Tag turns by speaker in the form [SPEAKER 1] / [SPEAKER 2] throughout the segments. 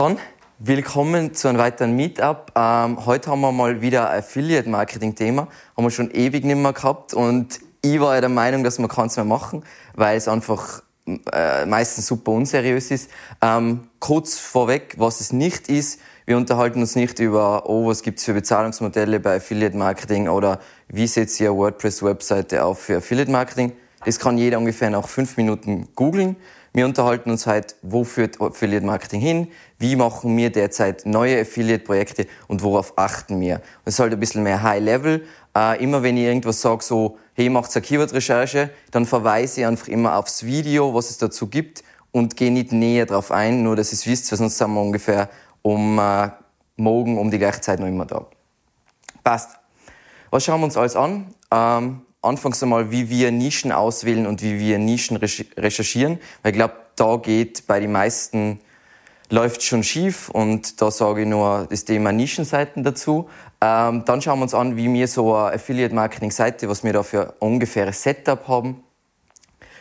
[SPEAKER 1] Dann willkommen zu einem weiteren Meetup. Ähm, heute haben wir mal wieder ein Affiliate-Marketing-Thema. Haben wir schon ewig nicht mehr gehabt und ich war ja der Meinung, dass wir keins mehr machen, weil es einfach äh, meistens super unseriös ist. Ähm, kurz vorweg, was es nicht ist. Wir unterhalten uns nicht über, oh, was gibt's für Bezahlungsmodelle bei Affiliate Marketing oder wie setzt ihr WordPress-Webseite auf für Affiliate Marketing. Das kann jeder ungefähr nach fünf Minuten googeln. Wir unterhalten uns halt, wo führt Affiliate Marketing hin, wie machen wir derzeit neue Affiliate-Projekte und worauf achten wir. Das ist halt ein bisschen mehr High-Level. Äh, immer wenn ich irgendwas sage, so, hey, macht eine Keyword-Recherche, dann verweise ich einfach immer aufs Video, was es dazu gibt und gehe nicht näher drauf ein, nur dass ihr es wisst, weil sonst sind wir ungefähr um äh, morgen um die gleiche Zeit noch immer da. Passt. Was schauen wir uns alles an? Ähm, anfangs einmal, wie wir Nischen auswählen und wie wir Nischen recherchieren. Weil ich glaube, da geht bei den meisten läuft schon schief und da sage ich nur das Thema Nischenseiten dazu. Ähm, dann schauen wir uns an, wie wir so eine Affiliate-Marketing-Seite, was wir da für ungefähres Setup haben.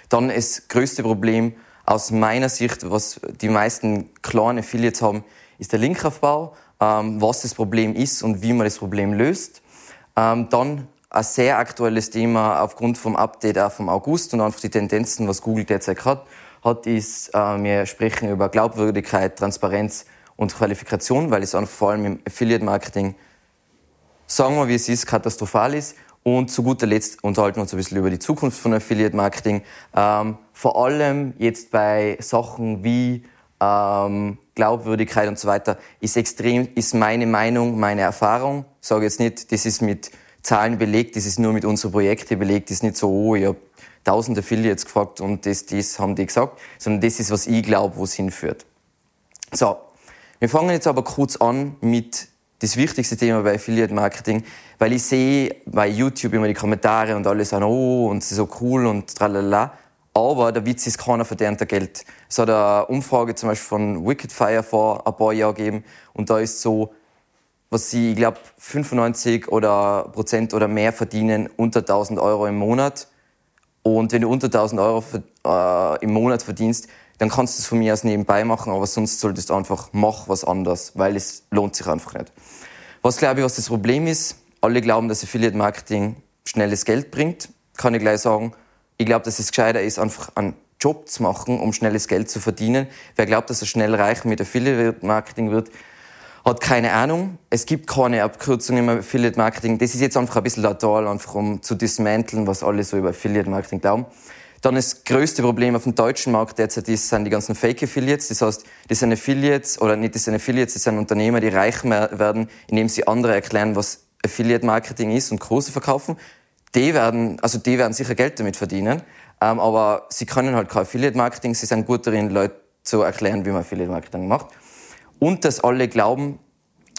[SPEAKER 1] Dann das größte Problem aus meiner Sicht, was die meisten kleinen Affiliates haben, ist der Linkaufbau, ähm, was das Problem ist und wie man das Problem löst. Ähm, dann ein sehr aktuelles Thema aufgrund vom Update auch vom August und einfach die Tendenzen, was Google derzeit hat, hat ist, äh, wir sprechen über Glaubwürdigkeit, Transparenz und Qualifikation, weil es vor allem im Affiliate-Marketing, sagen wir, wie es ist, katastrophal ist. Und zu guter Letzt unterhalten wir uns ein bisschen über die Zukunft von Affiliate-Marketing. Ähm, vor allem jetzt bei Sachen wie ähm, Glaubwürdigkeit und so weiter, ist extrem, ist meine Meinung, meine Erfahrung. Sage jetzt nicht, das ist mit Zahlen belegt, das ist nur mit unseren Projekten belegt, das ist nicht so, oh, ich habe tausende Affiliates gefragt und das, das haben die gesagt, sondern das ist, was ich glaube, wo es hinführt. So, wir fangen jetzt aber kurz an mit das wichtigste Thema bei Affiliate Marketing, weil ich sehe bei YouTube immer die Kommentare und alle sagen, oh, und es ist so cool und tralala. Aber der Witz ist, keiner verdient Geld. Es hat eine Umfrage zum Beispiel von Wickedfire vor ein paar Jahren gegeben und da ist so, was sie, ich glaube, 95 oder Prozent oder mehr verdienen unter 1000 Euro im Monat. Und wenn du unter 1000 Euro äh, im Monat verdienst, dann kannst du es von mir aus nebenbei machen, aber sonst solltest du einfach mach was anderes, weil es lohnt sich einfach nicht. Was glaube ich, was das Problem ist? Alle glauben, dass Affiliate Marketing schnelles Geld bringt. Kann ich gleich sagen. Ich glaube, dass es gescheiter ist, einfach einen Job zu machen, um schnelles Geld zu verdienen. Wer glaubt, dass er schnell reich mit Affiliate Marketing wird, hat keine Ahnung. Es gibt keine Abkürzung im Affiliate Marketing. Das ist jetzt einfach ein bisschen total, einfach um zu dismanteln, was alle so über Affiliate Marketing glauben. Dann das größte Problem auf dem deutschen Markt derzeit ist, sind die ganzen Fake Affiliates. Das heißt, das sind Affiliates, oder nicht das sind Affiliates, das sind Unternehmer, die reich werden, indem sie andere erklären, was Affiliate Marketing ist und Kurse verkaufen. Die werden, also die werden sicher Geld damit verdienen. Ähm, aber sie können halt kein Affiliate Marketing. Sie sind gut darin, Leute zu erklären, wie man Affiliate Marketing macht und dass alle glauben,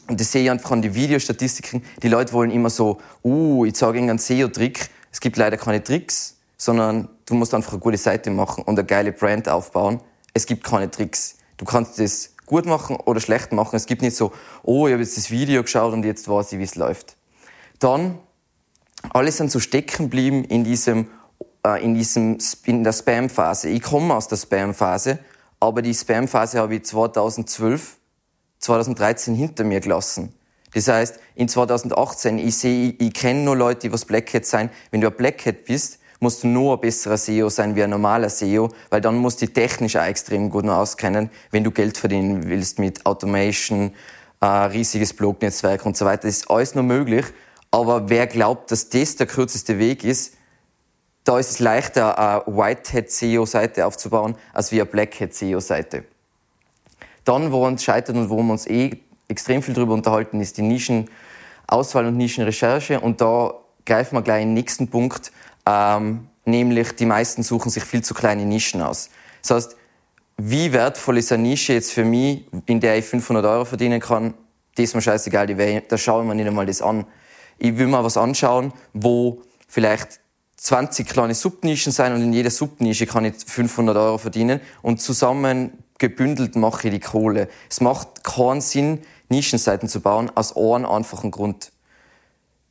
[SPEAKER 1] und das sehe ich einfach an den Videostatistiken, die Leute wollen immer so, uh, ich sage ihnen einen SEO-Trick. Es gibt leider keine Tricks, sondern du musst einfach eine gute Seite machen und eine geile Brand aufbauen. Es gibt keine Tricks. Du kannst das gut machen oder schlecht machen. Es gibt nicht so, oh, ich habe jetzt das Video geschaut und jetzt weiß ich, wie es läuft. Dann, alle sind so stecken geblieben in diesem, äh, in diesem, in der Spam-Phase. Ich komme aus der Spam-Phase, aber die Spam-Phase habe ich 2012 2013 hinter mir gelassen. Das heißt, in 2018, ich sehe, ich, ich kenne nur Leute, die was Black sein. Wenn du ein Black Hat bist, musst du nur ein besserer SEO sein wie ein normaler SEO, weil dann musst du dich technisch auch extrem gut noch auskennen, wenn du Geld verdienen willst mit Automation, äh, riesiges Blognetzwerk und so weiter. Das ist alles nur möglich. Aber wer glaubt, dass das der kürzeste Weg ist, da ist es leichter, eine Whitehead SEO-Seite aufzubauen, als wie eine Blackhead SEO-Seite. Dann, woran es scheitert und worum wir uns eh extrem viel darüber unterhalten, ist die Nischenauswahl und Nischenrecherche. Und da greifen wir gleich in den nächsten Punkt, ähm, nämlich die meisten suchen sich viel zu kleine Nischen aus. Das heißt, wie wertvoll ist eine Nische jetzt für mich, in der ich 500 Euro verdienen kann, das ist mir scheißegal, da schauen wir nicht einmal das an. Ich will mal was anschauen, wo vielleicht 20 kleine Subnischen sein und in jeder Subnische kann ich 500 Euro verdienen und zusammen gebündelt mache ich die Kohle. Es macht keinen Sinn, Nischenseiten zu bauen, aus einem einfachen Grund.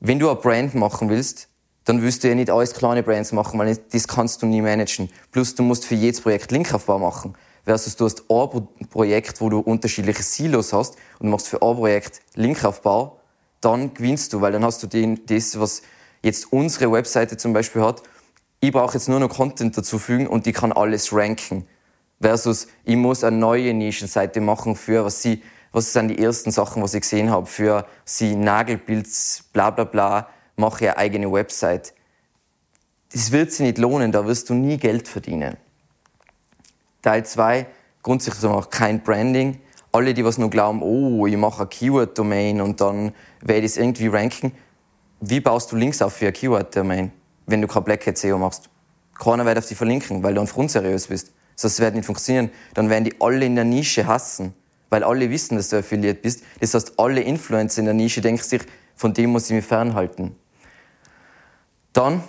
[SPEAKER 1] Wenn du eine Brand machen willst, dann wirst du ja nicht alles kleine Brands machen, weil das kannst du nie managen. Plus du musst für jedes Projekt Linkaufbau machen. versus du hast ein Projekt, wo du unterschiedliche Silos hast und machst für ein Projekt Linkaufbau, dann gewinnst du, weil dann hast du den, das, was jetzt unsere Webseite zum Beispiel hat. Ich brauche jetzt nur noch Content dazu fügen und die kann alles ranken. Versus, ich muss eine neue Nischenseite machen für, was sie, was sind die ersten Sachen, was ich gesehen habe, für sie Nagelbilds, bla bla bla, mache eine eigene Website. Das wird sich nicht lohnen, da wirst du nie Geld verdienen. Teil 2, grundsätzlich auch kein Branding. Alle, die was nur glauben, oh, ich mache eine Keyword-Domain und dann werde ich es irgendwie ranken. Wie baust du Links auf für eine Keyword-Domain, wenn du kein Black Hat SEO machst? Keiner wird auf die verlinken, weil du einfach unseriös bist. Das wird nicht funktionieren. Dann werden die alle in der Nische hassen, weil alle wissen, dass du Affiliate bist. Das heißt, alle Influencer in der Nische denken sich, von dem muss ich mich fernhalten. Dann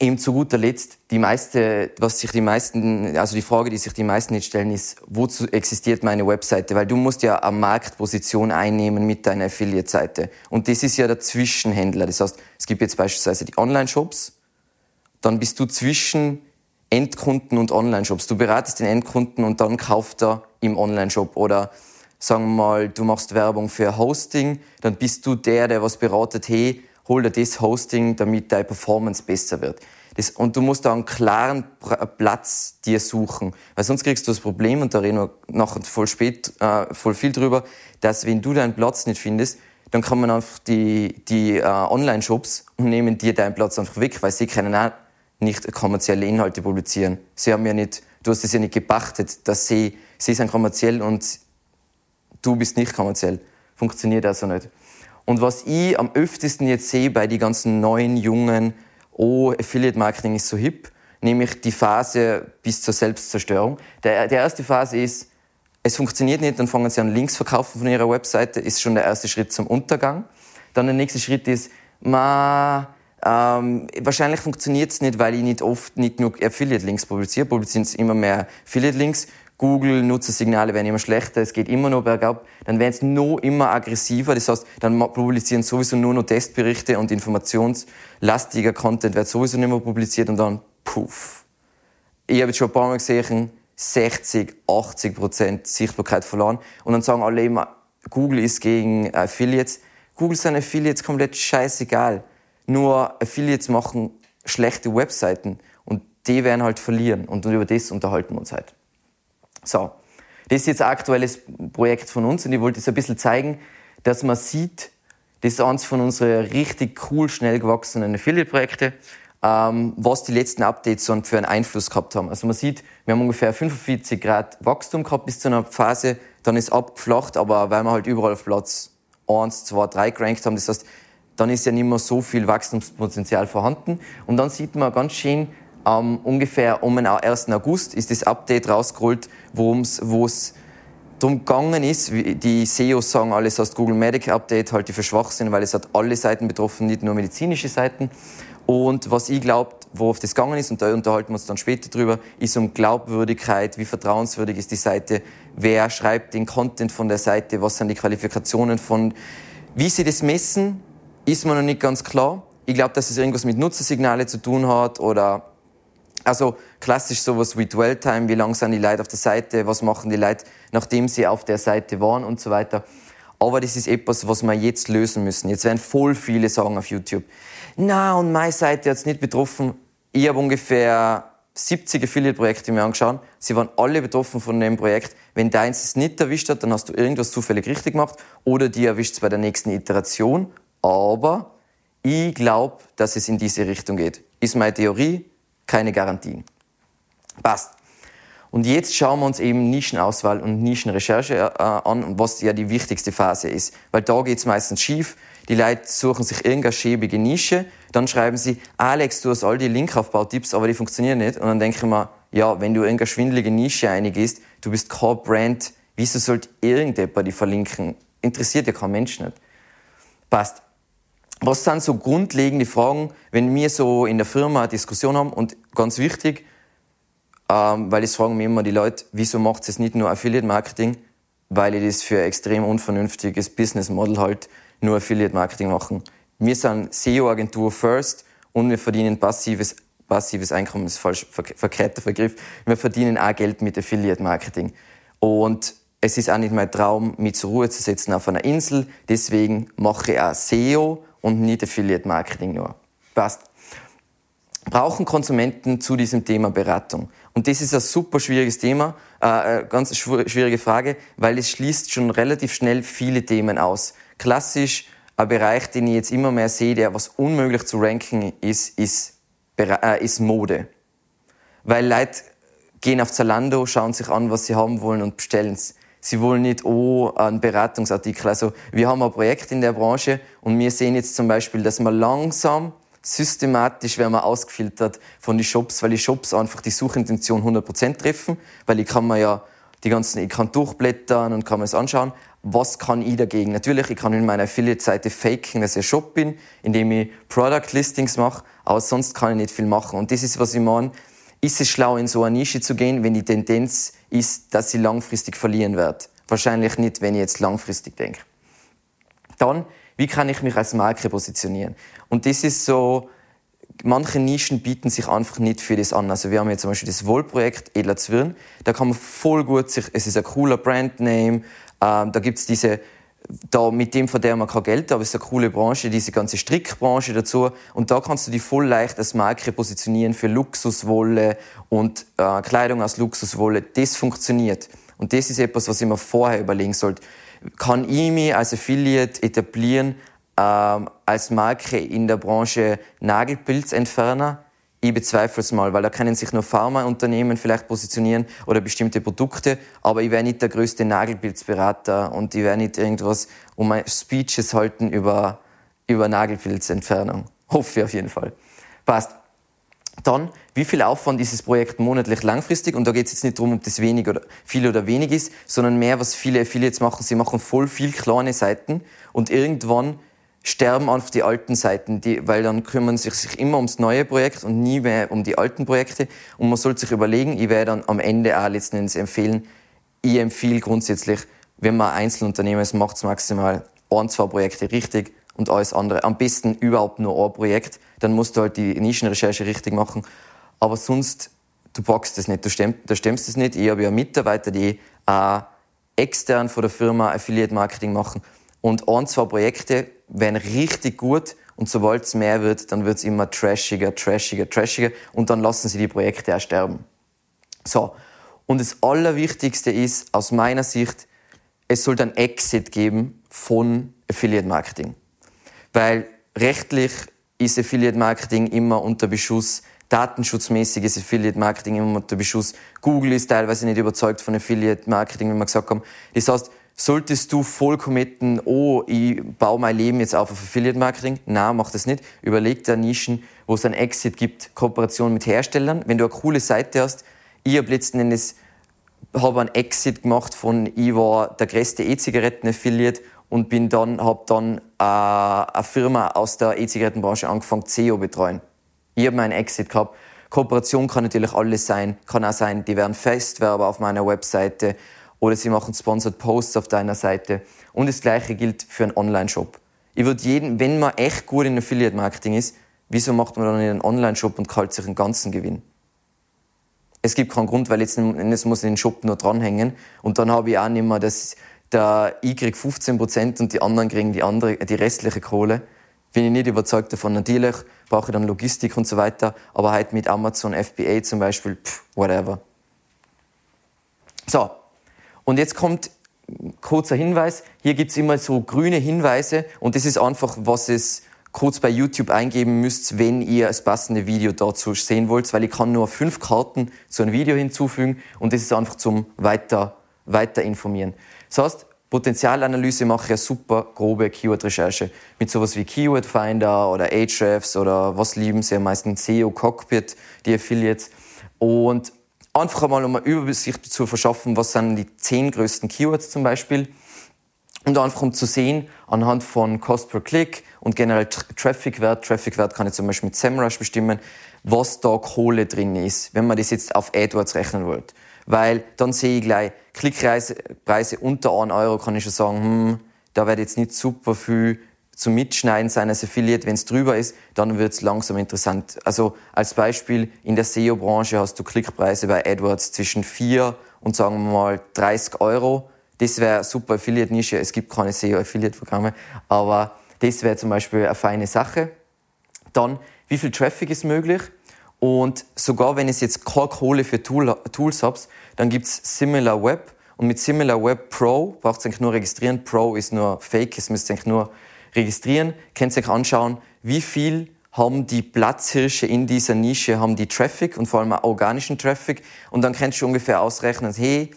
[SPEAKER 1] eben zu guter Letzt, die meiste, was sich die meisten, also die Frage, die sich die meisten nicht stellen, ist, wozu existiert meine Webseite? Weil du musst ja eine Marktposition einnehmen mit deiner Affiliate-Seite. Und das ist ja der Zwischenhändler. Das heißt, es gibt jetzt beispielsweise die Online-Shops, dann bist du zwischen Endkunden und Online-Shops. Du beratest den Endkunden und dann kauft er im Online-Shop. Oder sagen wir mal, du machst Werbung für Hosting, dann bist du der, der was beratet, hey, hol dir das Hosting, damit deine Performance besser wird. Das, und du musst da einen klaren Platz dir suchen. Weil sonst kriegst du das Problem, und da reden wir nachher voll spät, äh, voll viel drüber, dass wenn du deinen Platz nicht findest, dann man einfach die, die äh, Online-Shops und nehmen dir deinen Platz einfach weg, weil sie auch nicht kommerzielle Inhalte publizieren. Sie haben ja nicht, du hast es ja nicht gepachtet, dass sie, sie sind kommerziell und du bist nicht kommerziell. Funktioniert also nicht. Und was ich am öftesten jetzt sehe bei den ganzen neuen, jungen, oh, Affiliate Marketing ist so hip, nämlich die Phase bis zur Selbstzerstörung. Der, die erste Phase ist, es funktioniert nicht, dann fangen sie an Links verkaufen von ihrer Webseite, ist schon der erste Schritt zum Untergang. Dann der nächste Schritt ist, ma, ähm, wahrscheinlich funktioniert es nicht, weil ich nicht oft nicht nur Affiliate-Links publiziere, publizieren es immer mehr Affiliate-Links Google, Nutzersignale werden immer schlechter, es geht immer noch bergab, dann werden es noch immer aggressiver. Das heißt, dann publizieren sowieso nur noch Testberichte und informationslastiger Content wird sowieso nicht mehr publiziert und dann puff. Ich habe jetzt schon ein paar Mal gesehen, 60, 80 Prozent Sichtbarkeit verloren. Und dann sagen alle immer, Google ist gegen Affiliates. Google sind Affiliates komplett scheißegal. Nur Affiliates machen schlechte Webseiten und die werden halt verlieren. Und über das unterhalten wir uns halt. So, das ist jetzt ein aktuelles Projekt von uns und ich wollte es ein bisschen zeigen, dass man sieht, das ist eines von unseren richtig cool, schnell gewachsenen Affiliate-Projekte, ähm, was die letzten Updates so für einen Einfluss gehabt haben. Also man sieht, wir haben ungefähr 45 Grad Wachstum gehabt bis zu einer Phase, dann ist abgeflacht, aber weil wir halt überall auf Platz 1, 2, 3 gerankt haben, das heißt, dann ist ja nicht mehr so viel Wachstumspotenzial vorhanden. Und dann sieht man ganz schön, ähm, ungefähr um den 1. August ist das Update rausgeholt, wo es darum gegangen ist, die SEOs sagen alles aus Google Medical Update, halt die für schwach sind, weil es hat alle Seiten betroffen, nicht nur medizinische Seiten. Und was ich glaube, worauf das gegangen ist, und da unterhalten wir uns dann später drüber, ist um Glaubwürdigkeit, wie vertrauenswürdig ist die Seite, wer schreibt den Content von der Seite, was sind die Qualifikationen von, wie sie das messen, ist mir noch nicht ganz klar. Ich glaube, dass es irgendwas mit Nutzersignale zu tun hat oder also klassisch sowas wie Dwell-Time, wie lang sind die Leute auf der Seite, was machen die Leute, nachdem sie auf der Seite waren und so weiter. Aber das ist etwas, was wir jetzt lösen müssen. Jetzt werden voll viele sagen auf YouTube, na, und meine Seite hat es nicht betroffen. Ich habe ungefähr 70 Affiliate-Projekte mir angeschaut. Sie waren alle betroffen von dem Projekt. Wenn deins es nicht erwischt hat, dann hast du irgendwas zufällig richtig gemacht oder die erwischt es bei der nächsten Iteration. Aber ich glaube, dass es in diese Richtung geht. Ist meine Theorie, keine Garantien. Passt. Und jetzt schauen wir uns eben Nischenauswahl und Nischenrecherche äh, an, was ja die wichtigste Phase ist. Weil da geht's meistens schief. Die Leute suchen sich irgendeine schäbige Nische, dann schreiben sie, Alex, du hast all die Linkaufbautipps, aber die funktionieren nicht. Und dann denke ich mir, ja, wenn du irgendeine schwindelige Nische eingehst, du bist kein Brand, wieso sollte irgendjemand die verlinken? Interessiert ja kein Mensch nicht. Passt was sind so grundlegende Fragen, wenn wir so in der Firma eine Diskussion haben? Und ganz wichtig, ähm, weil das fragen mir immer die Leute, wieso macht es nicht nur Affiliate Marketing? Weil ich das für ein extrem unvernünftiges Business Model halt nur Affiliate Marketing machen. Wir sind SEO-Agentur first und wir verdienen passives passives Einkommen ist falsch verkehrter Begriff. Wir verdienen auch Geld mit Affiliate Marketing. Und es ist auch nicht mein Traum, mich zur Ruhe zu setzen auf einer Insel. Deswegen mache ich auch SEO und nicht Affiliate Marketing nur. Passt. Brauchen Konsumenten zu diesem Thema Beratung? Und das ist ein super schwieriges Thema, äh, ganz schwierige Frage, weil es schließt schon relativ schnell viele Themen aus. Klassisch ein Bereich, den ich jetzt immer mehr sehe, der was unmöglich zu ranken ist, ist, äh, ist Mode. Weil Leute gehen auf Zalando, schauen sich an, was sie haben wollen und bestellen es. Sie wollen nicht, oh, einen Beratungsartikel. Also, wir haben ein Projekt in der Branche und wir sehen jetzt zum Beispiel, dass man langsam, systematisch werden wir ausgefiltert von den Shops, weil die Shops einfach die Suchintention 100% treffen, weil ich kann man ja die ganzen, ich kann durchblättern und kann mir es anschauen. Was kann ich dagegen? Natürlich, ich kann in meiner Affiliate-Seite faken, dass ich ein Shop bin, indem ich Product Listings mache, aber sonst kann ich nicht viel machen. Und das ist, was ich meine. Ist es schlau, in so eine Nische zu gehen, wenn die Tendenz ist, dass ich langfristig verlieren werde? Wahrscheinlich nicht, wenn ich jetzt langfristig denke. Dann, wie kann ich mich als Marke positionieren? Und das ist so, manche Nischen bieten sich einfach nicht für das an. Also wir haben jetzt zum Beispiel das Wohlprojekt Edler Zwirn. Da kann man voll gut sich, es ist ein cooler Brandname, ähm, da gibt's diese, da, mit dem verdienen wir kein Geld, aber es ist eine coole Branche, diese ganze Strickbranche dazu. Und da kannst du dich voll leicht als Marke positionieren für Luxuswolle und äh, Kleidung aus Luxuswolle. Das funktioniert. Und das ist etwas, was ich mir vorher überlegen sollte. Kann ich mich als Affiliate etablieren ähm, als Marke in der Branche Nagelpilzentferner? Ich bezweifle es mal, weil da können sich nur Pharmaunternehmen vielleicht positionieren oder bestimmte Produkte, aber ich wäre nicht der größte Nagelpilzberater und ich wäre nicht irgendwas um meine Speeches halten über, über Nagelpilzentfernung. Hoffe ich auf jeden Fall. Passt. Dann, wie viel Aufwand ist das Projekt monatlich langfristig? Und da geht es jetzt nicht darum, ob das wenig oder viel oder wenig ist, sondern mehr, was viele Affiliates machen. Sie machen voll viel kleine Seiten und irgendwann sterben einfach die alten Seiten, die, weil dann kümmern sich, sich immer ums neue Projekt und nie mehr um die alten Projekte. Und man sollte sich überlegen, ich werde dann am Ende auch letzten Endes empfehlen, ich empfehle grundsätzlich, wenn man Einzelunternehmen ist, macht es maximal ein, zwei Projekte richtig und alles andere. Am besten überhaupt nur ein Projekt, dann musst du halt die Nischenrecherche richtig machen. Aber sonst, du packst das nicht, du stemmst, du stemmst das nicht. Ich habe ja Mitarbeiter, die äh, extern von der Firma Affiliate Marketing machen und ein, zwei Projekte werden richtig gut und sobald es mehr wird, dann wird es immer trashiger, trashiger, trashiger und dann lassen sie die Projekte auch sterben. So. Und das Allerwichtigste ist, aus meiner Sicht, es sollte ein Exit geben von Affiliate Marketing. Weil rechtlich ist Affiliate Marketing immer unter Beschuss, datenschutzmäßig ist Affiliate Marketing immer unter Beschuss. Google ist teilweise nicht überzeugt von Affiliate Marketing, wie wir gesagt haben. Das heißt, Solltest du voll committen, oh, ich baue mein Leben jetzt auf auf Affiliate Marketing? Nein, mach das nicht. Überleg dir Nischen, wo es einen Exit gibt, Kooperation mit Herstellern. Wenn du eine coole Seite hast, ich habe letzten Endes habe einen Exit gemacht von, ich war der größte E-Zigaretten-Affiliate und bin dann, habe dann äh, eine Firma aus der E-Zigarettenbranche angefangen, CEO betreuen. Ich habe meinen Exit gehabt. Kooperation kann natürlich alles sein. Kann auch sein, die werden Festwerber auf meiner Webseite oder sie machen Sponsored Posts auf deiner Seite. Und das Gleiche gilt für einen Online-Shop. Ich würde jeden, wenn man echt gut in Affiliate-Marketing ist, wieso macht man dann nicht einen Online-Shop und kalt sich einen ganzen Gewinn? Es gibt keinen Grund, weil jetzt, muss ich den Shop nur dranhängen und dann habe ich auch nicht mehr, dass der ich krieg 15% und die anderen kriegen die andere, die restliche Kohle. Bin ich nicht überzeugt davon. Natürlich brauche ich dann Logistik und so weiter, aber halt mit Amazon FBA zum Beispiel, pff, whatever. So, und jetzt kommt kurzer Hinweis. Hier gibt's immer so grüne Hinweise und das ist einfach, was es kurz bei YouTube eingeben müsst, wenn ihr das passende Video dazu sehen wollt, weil ich kann nur fünf Karten zu einem Video hinzufügen und das ist einfach zum weiter, weiter informieren. Das heißt, Potenzialanalyse mache ich eine super grobe Keyword-Recherche mit sowas wie Keyword Finder oder Ahrefs oder was lieben sie am meisten SEO Cockpit, die Affiliates. Und einfach einmal um eine Übersicht zu verschaffen, was sind die zehn größten Keywords zum Beispiel. Und einfach um zu sehen, anhand von Cost per Click und generell Traffic-Wert, Traffic-Wert kann ich zum Beispiel mit SEMrush bestimmen, was da Kohle drin ist, wenn man das jetzt auf AdWords rechnen wollt. Weil dann sehe ich gleich, Klickpreise unter 1 Euro kann ich schon sagen, hm, da wird jetzt nicht super viel zum Mitschneiden sein als Affiliate. Wenn es drüber ist, dann wird es langsam interessant. Also als Beispiel, in der SEO-Branche hast du Klickpreise bei AdWords zwischen 4 und sagen wir mal 30 Euro. Das wäre super Affiliate-Nische. Es gibt keine SEO-Affiliate-Programme, aber das wäre zum Beispiel eine feine Sache. Dann, wie viel Traffic ist möglich? Und sogar wenn es jetzt keine Kohle für Tool, Tools habt, dann gibt's Similar Web. Und mit Similar Web Pro braucht ihr eigentlich nur registrieren. Pro ist nur Fake, es müsst ihr eigentlich nur registrieren. Könnt ihr euch anschauen, wie viel haben die Platzhirsche in dieser Nische, haben die Traffic und vor allem auch organischen Traffic. Und dann kannst du ungefähr ausrechnen, hey,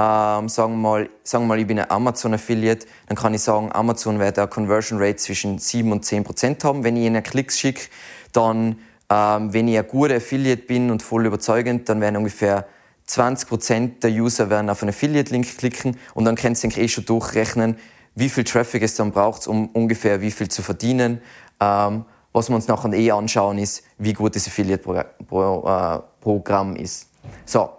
[SPEAKER 1] ähm, sagen, wir mal, sagen mal, ich bin ein Amazon-Affiliate, dann kann ich sagen, Amazon wird eine Conversion Rate zwischen 7 und 10 Prozent haben, wenn ich ihnen Klicks schicke. Dann, ähm, wenn ich ein guter Affiliate bin und voll überzeugend, dann werden ungefähr 20 Prozent der User werden auf einen Affiliate-Link klicken und dann kannst du eh schon durchrechnen, wie viel Traffic es dann braucht, um ungefähr wie viel zu verdienen. Ähm, was wir uns nachher eh anschauen, ist, wie gut das Affiliate-Programm äh, ist. So,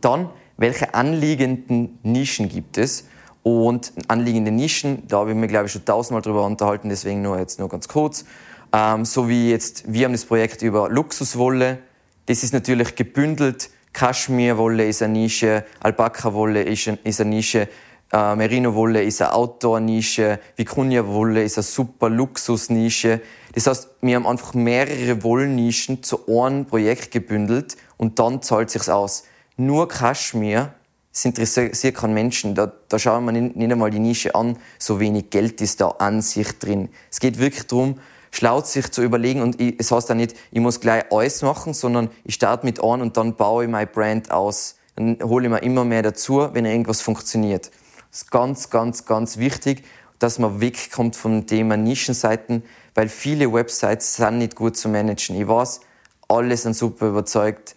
[SPEAKER 1] dann welche anliegenden Nischen gibt es. Und anliegende Nischen, da habe ich mir, glaube ich, schon tausendmal drüber unterhalten, deswegen nur jetzt nur ganz kurz. Ähm, so wie jetzt, wir haben das Projekt über Luxuswolle. Das ist natürlich gebündelt. Kaschmirwolle ist eine Nische, Alpaka-Wolle ist, ist eine Nische, äh, Merino-Wolle ist eine Outdoor-Nische, Vicuña-Wolle ist eine super Luxus-Nische. Das heißt, wir haben einfach mehrere Wollnischen zu einem Projekt gebündelt und dann zahlt sich's aus nur Kaschmir, das interessiert keinen Menschen. Da, da schauen wir nicht, nicht einmal die Nische an, so wenig Geld ist da an sich drin. Es geht wirklich darum, schlau sich zu überlegen und ich, es heißt auch nicht, ich muss gleich alles machen, sondern ich starte mit an und dann baue ich mein Brand aus. Dann hole ich mir immer mehr dazu, wenn irgendwas funktioniert. Ist ganz, ganz, ganz wichtig, dass man wegkommt vom Thema Nischenseiten, weil viele Websites sind nicht gut zu managen. Ich weiß, alle sind super überzeugt,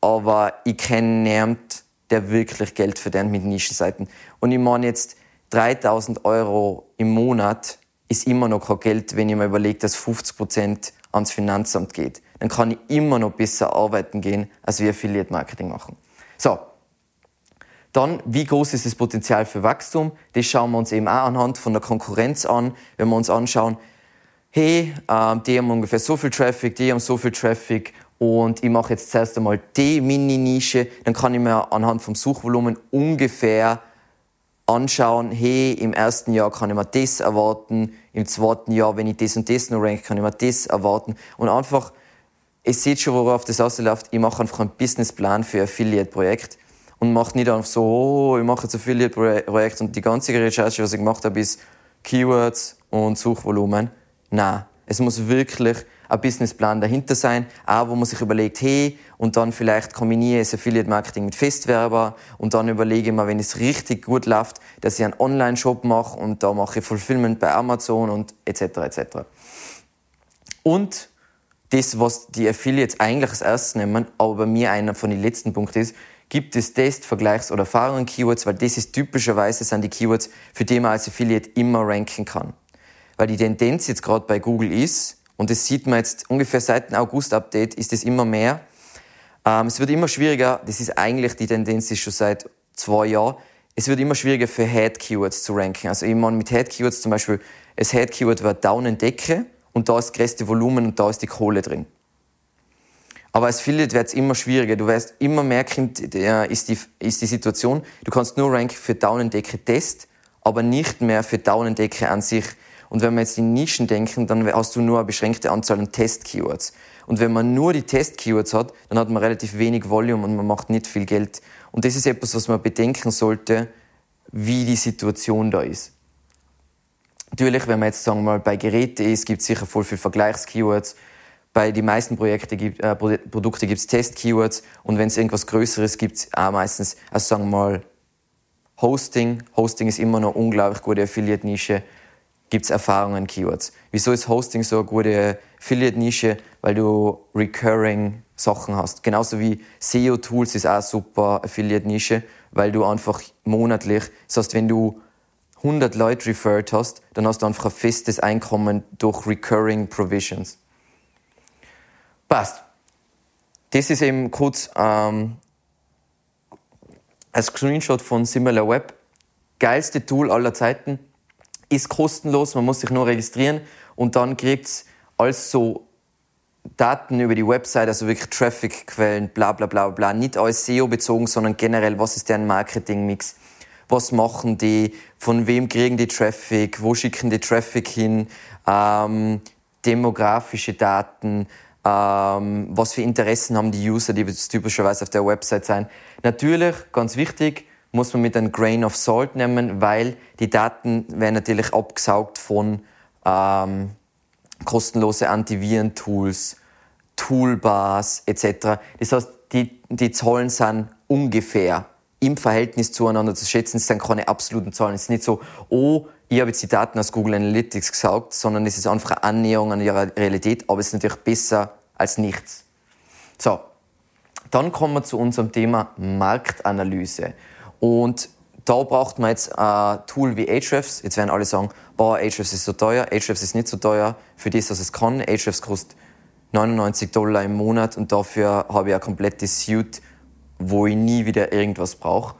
[SPEAKER 1] aber ich kenne niemand, der wirklich Geld verdient mit Nischenseiten. Und ich meine jetzt 3000 Euro im Monat ist immer noch kein Geld, wenn ich mir überlege, dass 50 Prozent ans Finanzamt geht. Dann kann ich immer noch besser arbeiten gehen, als wir Affiliate Marketing machen. So. Dann, wie groß ist das Potenzial für Wachstum? Das schauen wir uns eben auch anhand von der Konkurrenz an. Wenn wir uns anschauen, hey, äh, die haben ungefähr so viel Traffic, die haben so viel Traffic und ich mache jetzt zuerst einmal die Mini-Nische, dann kann ich mir anhand vom Suchvolumen ungefähr anschauen, hey, im ersten Jahr kann ich mir das erwarten, im zweiten Jahr, wenn ich das und das noch rank, kann ich mir das erwarten und einfach, ihr seht schon, worauf das ausläuft, ich mache einfach einen Businessplan für Affiliate-Projekt und mache nicht einfach so, oh, ich mache jetzt Affiliate-Projekt und die ganze Recherche, was ich gemacht habe, ist Keywords und Suchvolumen. Nein, es muss wirklich ein Businessplan dahinter sein, auch wo man sich überlegt, hey, und dann vielleicht kombiniere ich das Affiliate Marketing mit Festwerber und dann überlege ich mir, wenn es richtig gut läuft, dass ich einen Online-Shop mache und da mache ich Fulfillment bei Amazon und etc. etc. Und das, was die Affiliates eigentlich als erstes nehmen, aber bei mir einer von den letzten Punkten ist, gibt es Test, Vergleichs- oder Erfahrungen-Keywords, weil das ist typischerweise sind die Keywords, für die man als Affiliate immer ranken kann. Weil die Tendenz jetzt gerade bei Google ist, und das sieht man jetzt ungefähr seit dem August-Update, ist es immer mehr. Ähm, es wird immer schwieriger, das ist eigentlich die Tendenz ist schon seit zwei Jahren, es wird immer schwieriger für Head-Keywords zu ranken. Also ich meine mit Head-Keywords zum Beispiel, das Head-Keyword war Decke und da ist das größte Volumen und da ist die Kohle drin. Aber als Affiliate wird es immer schwieriger. Du weißt, immer mehr kommt, äh, ist, die, ist die Situation, du kannst nur ranken für Decke Test, aber nicht mehr für Decke an sich. Und wenn wir jetzt in Nischen denken, dann hast du nur eine beschränkte Anzahl an Test-Keywords. Und wenn man nur die Test-Keywords hat, dann hat man relativ wenig Volume und man macht nicht viel Geld. Und das ist etwas, was man bedenken sollte, wie die Situation da ist. Natürlich, wenn man jetzt sagen wir mal bei Geräten ist, gibt es sicher voll viel Vergleichs-Keywords. Bei den meisten Projekte gibt, äh, Produkte gibt es Test-Keywords und wenn es irgendwas Größeres gibt, auch meistens, also sagen wir mal Hosting. Hosting ist immer noch unglaublich gute Affiliate-Nische gibt es Erfahrungen Keywords. Wieso ist Hosting so eine gute Affiliate-Nische? Weil du recurring Sachen hast. Genauso wie SEO-Tools ist auch super Affiliate-Nische, weil du einfach monatlich, das heißt, wenn du 100 Leute referred hast, dann hast du einfach ein festes Einkommen durch recurring Provisions. Passt. Das ist eben kurz ähm, ein Screenshot von SimilarWeb. Geilste Tool aller Zeiten. Ist kostenlos, man muss sich nur registrieren und dann kriegt es alles so Daten über die Website, also wirklich Traffic-Quellen, bla bla bla bla, nicht alles SEO bezogen, sondern generell, was ist deren Marketing-Mix, was machen die, von wem kriegen die Traffic, wo schicken die Traffic hin, ähm, demografische Daten, ähm, was für Interessen haben die User, die typischerweise auf der Website sein. Natürlich, ganz wichtig, muss man mit einem Grain of Salt nehmen, weil die Daten werden natürlich abgesaugt von ähm, kostenlose Antiviren-Tools, Toolbars etc. Das heißt, die, die Zahlen sind ungefähr im Verhältnis zueinander zu schätzen. Es sind keine absoluten Zahlen. Es ist nicht so, oh, ich habe jetzt die Daten aus Google Analytics gesaugt, sondern es ist einfach eine Annäherung an ihre Realität, aber es ist natürlich besser als nichts. So, dann kommen wir zu unserem Thema Marktanalyse. Und da braucht man jetzt ein Tool wie Ahrefs. Jetzt werden alle sagen, boah, Ahrefs ist so teuer, Ahrefs ist nicht so teuer für das, was es kann. Ahrefs kostet 99 Dollar im Monat und dafür habe ich ein komplettes Suite, wo ich nie wieder irgendwas brauche.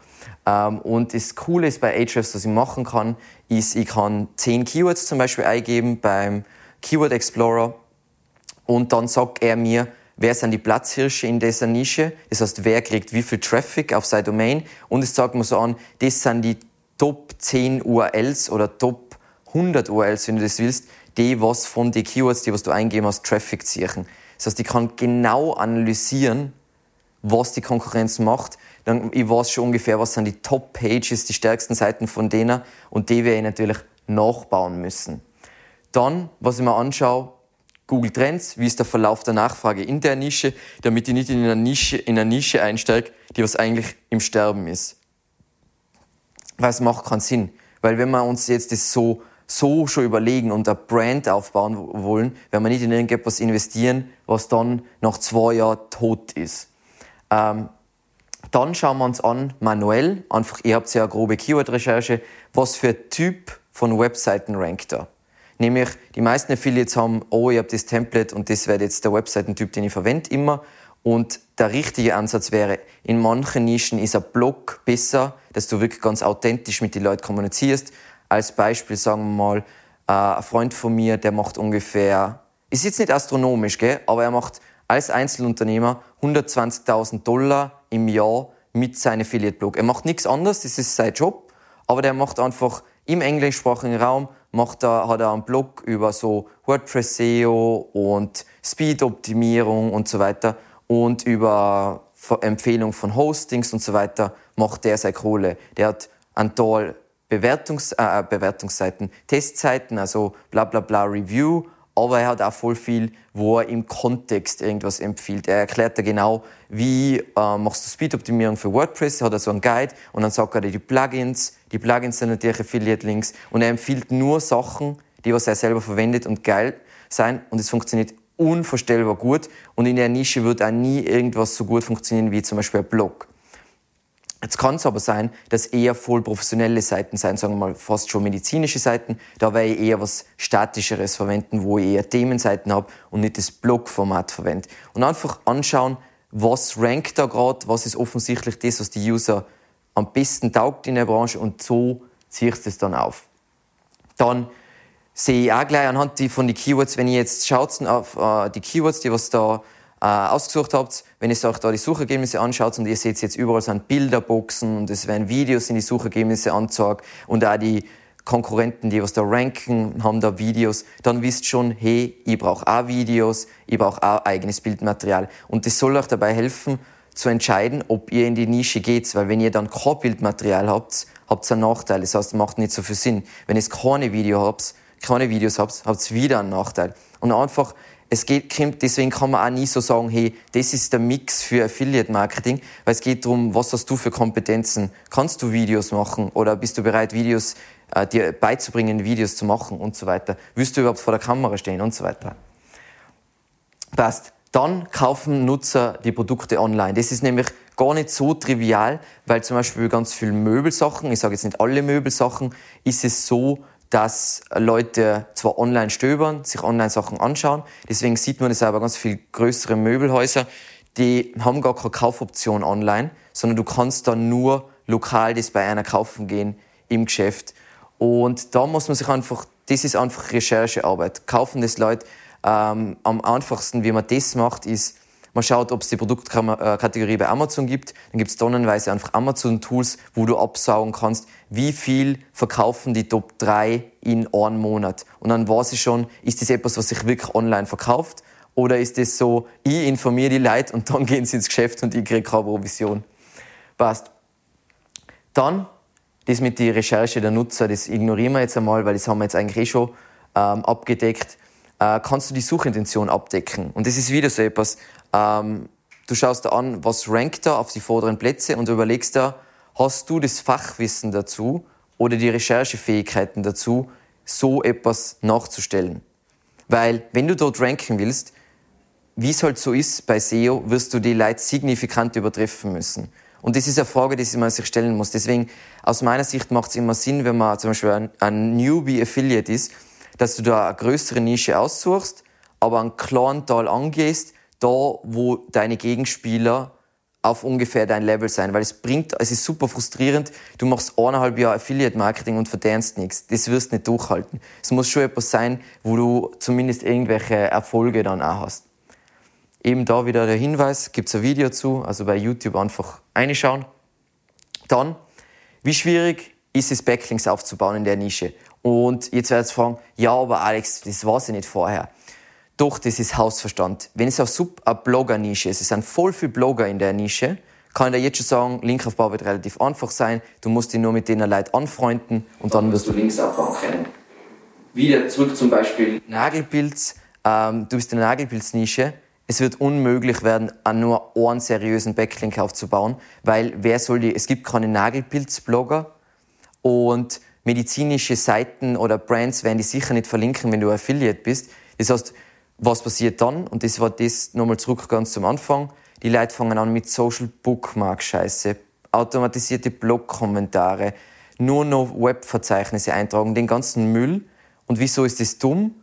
[SPEAKER 1] Ähm, und das Coole ist bei Ahrefs, was ich machen kann, ist, ich kann 10 Keywords zum Beispiel eingeben beim Keyword Explorer und dann sagt er mir, wer sind die Platzhirsche in dieser Nische, das heißt, wer kriegt wie viel Traffic auf seine Domain und es sagt mir so an, das sind die Top 10 URLs oder Top 100 URLs, wenn du das willst, die was von den Keywords, die was du eingeben hast, Traffic ziehen. Das heißt, ich kann genau analysieren, was die Konkurrenz macht. Dann, ich weiß schon ungefähr, was sind die Top-Pages, die stärksten Seiten von denen und die werde ich natürlich nachbauen müssen. Dann, was ich mir anschaue, Google Trends, wie ist der Verlauf der Nachfrage in der Nische, damit ich nicht in eine Nische, in eine Nische einsteige, die was eigentlich im Sterben ist. Weil es macht keinen Sinn. Weil wenn wir uns jetzt das so, so schon überlegen und eine Brand aufbauen wollen, werden wir nicht in irgendetwas investieren, was dann nach zwei Jahren tot ist. Ähm, dann schauen wir uns an, manuell, einfach, ihr habt ja eine grobe Keyword-Recherche, was für Typ von Webseiten rankt da. Nämlich, die meisten Affiliates haben, oh, ich habe das Template und das wäre jetzt der Webseitentyp, den ich verwende immer. Und der richtige Ansatz wäre, in manchen Nischen ist ein Blog besser, dass du wirklich ganz authentisch mit den Leuten kommunizierst. Als Beispiel sagen wir mal, äh, ein Freund von mir, der macht ungefähr, ist jetzt nicht astronomisch, gell, aber er macht als Einzelunternehmer 120.000 Dollar im Jahr mit seinem Affiliate-Blog. Er macht nichts anderes, das ist sein Job, aber der macht einfach im englischsprachigen Raum macht er, hat er einen Blog über so WordPress SEO und Speed-Optimierung und so weiter und über Empfehlung von Hostings und so weiter macht der seine Kohle. Der hat ein Toll Bewertungs, äh, Bewertungsseiten, Testseiten, also bla bla bla Review aber er hat auch voll viel, wo er im Kontext irgendwas empfiehlt. Er erklärt da genau, wie äh, machst du Speed-Optimierung für WordPress, er hat er so einen Guide und dann sagt er dir die Plugins, die Plugins sind natürlich Affiliate-Links und er empfiehlt nur Sachen, die was er selber verwendet und geil sein und es funktioniert unvorstellbar gut und in der Nische wird auch nie irgendwas so gut funktionieren wie zum Beispiel ein Blog. Jetzt kann es aber sein, dass eher voll professionelle Seiten sein, sagen wir mal fast schon medizinische Seiten. Da werde ich eher was Statischeres verwenden, wo ich eher Themenseiten habe und nicht das Blogformat verwende. Und einfach anschauen, was rankt da gerade, was ist offensichtlich das, was die User am besten taugt in der Branche und so ziehst du es dann auf. Dann sehe ich auch gleich anhand von den Keywords, wenn ihr jetzt schaut auf äh, die Keywords, die was da äh, ausgesucht habt, wenn ihr euch da die Suchergebnisse anschaut und ihr seht jetzt überall sind Bilderboxen und es werden Videos in die Suchergebnisse angezeigt und auch die Konkurrenten, die was da ranken, haben da Videos, dann wisst schon, hey, ich brauche auch Videos, ich brauche auch eigenes Bildmaterial. Und das soll euch dabei helfen, zu entscheiden, ob ihr in die Nische geht, weil wenn ihr dann kein Bildmaterial habt, habt ihr einen Nachteil. Das heißt, macht nicht so viel Sinn. Wenn ihr keine Video habt, keine Videos habt, habt ihr wieder einen Nachteil. Und einfach es geht, deswegen kann man auch nie so sagen, hey, das ist der Mix für Affiliate Marketing, weil es geht darum, was hast du für Kompetenzen? Kannst du Videos machen oder bist du bereit, Videos äh, dir beizubringen, Videos zu machen und so weiter? Willst du überhaupt vor der Kamera stehen und so weiter? Passt. Dann kaufen Nutzer die Produkte online. Das ist nämlich gar nicht so trivial, weil zum Beispiel ganz viele Möbelsachen, ich sage jetzt nicht alle Möbelsachen, ist es so, dass Leute zwar online stöbern, sich online Sachen anschauen, deswegen sieht man das aber ganz viel größere Möbelhäuser, die haben gar keine Kaufoption online, sondern du kannst dann nur lokal das bei einer kaufen gehen im Geschäft. Und da muss man sich einfach, das ist einfach Recherchearbeit. Kaufen das Leute ähm, am einfachsten, wie man das macht, ist, man schaut, ob es die Produktkategorie bei Amazon gibt. Dann gibt es tonnenweise einfach Amazon-Tools, wo du absaugen kannst, wie viel verkaufen die Top 3 in einem Monat. Und dann weiß ich schon, ist das etwas, was sich wirklich online verkauft? Oder ist das so, ich informiere die Leute und dann gehen sie ins Geschäft und ich kriege keine Provision? Passt. Dann, das mit der Recherche der Nutzer, das ignorieren wir jetzt einmal, weil das haben wir jetzt eigentlich eh schon ähm, abgedeckt. Äh, kannst du die Suchintention abdecken? Und das ist wieder so etwas, ähm, du schaust da an, was rankt da auf die vorderen Plätze und überlegst da, hast du das Fachwissen dazu oder die Recherchefähigkeiten dazu, so etwas nachzustellen? Weil, wenn du dort ranken willst, wie es halt so ist bei SEO, wirst du die Leute signifikant übertreffen müssen. Und das ist eine Frage, die man sich stellen muss. Deswegen, aus meiner Sicht macht es immer Sinn, wenn man zum Beispiel ein, ein Newbie-Affiliate ist, dass du da eine größere Nische aussuchst, aber einen kleinen Teil angehst, da, wo deine Gegenspieler auf ungefähr dein Level sein, weil es bringt, es ist super frustrierend. Du machst eineinhalb Jahre Affiliate Marketing und verdienst nichts. Das wirst du nicht durchhalten. Es muss schon etwas sein, wo du zumindest irgendwelche Erfolge dann auch hast. Eben da wieder der Hinweis, gibt's ein Video zu, also bei YouTube einfach reinschauen. Dann, wie schwierig ist es, Backlinks aufzubauen in der Nische? Und jetzt werdet ihr fragen, ja, aber Alex, das weiß ich nicht vorher. Doch, das ist Hausverstand. Wenn es auf eine Blogger-Nische ist, es sind voll viele Blogger in der Nische, kann ich dir jetzt schon sagen, Linkaufbau wird relativ einfach sein. Du musst dich nur mit denen Leuten anfreunden und dann wirst du Links aufbauen können. Wieder zurück zum Beispiel Nagelpilz. Ähm, du bist in der Nagelpilz-Nische. Es wird unmöglich werden, an nur einen seriösen Backlink aufzubauen, weil wer soll die, es gibt keine Nagelpilz-Blogger und medizinische Seiten oder Brands werden die sicher nicht verlinken, wenn du Affiliate bist. Das heißt, was passiert dann? Und das war das nochmal zurück ganz zum Anfang. Die Leute fangen an mit Social Bookmark Scheiße, automatisierte Blog-Kommentare, nur noch Webverzeichnisse eintragen, den ganzen Müll. Und wieso ist das dumm?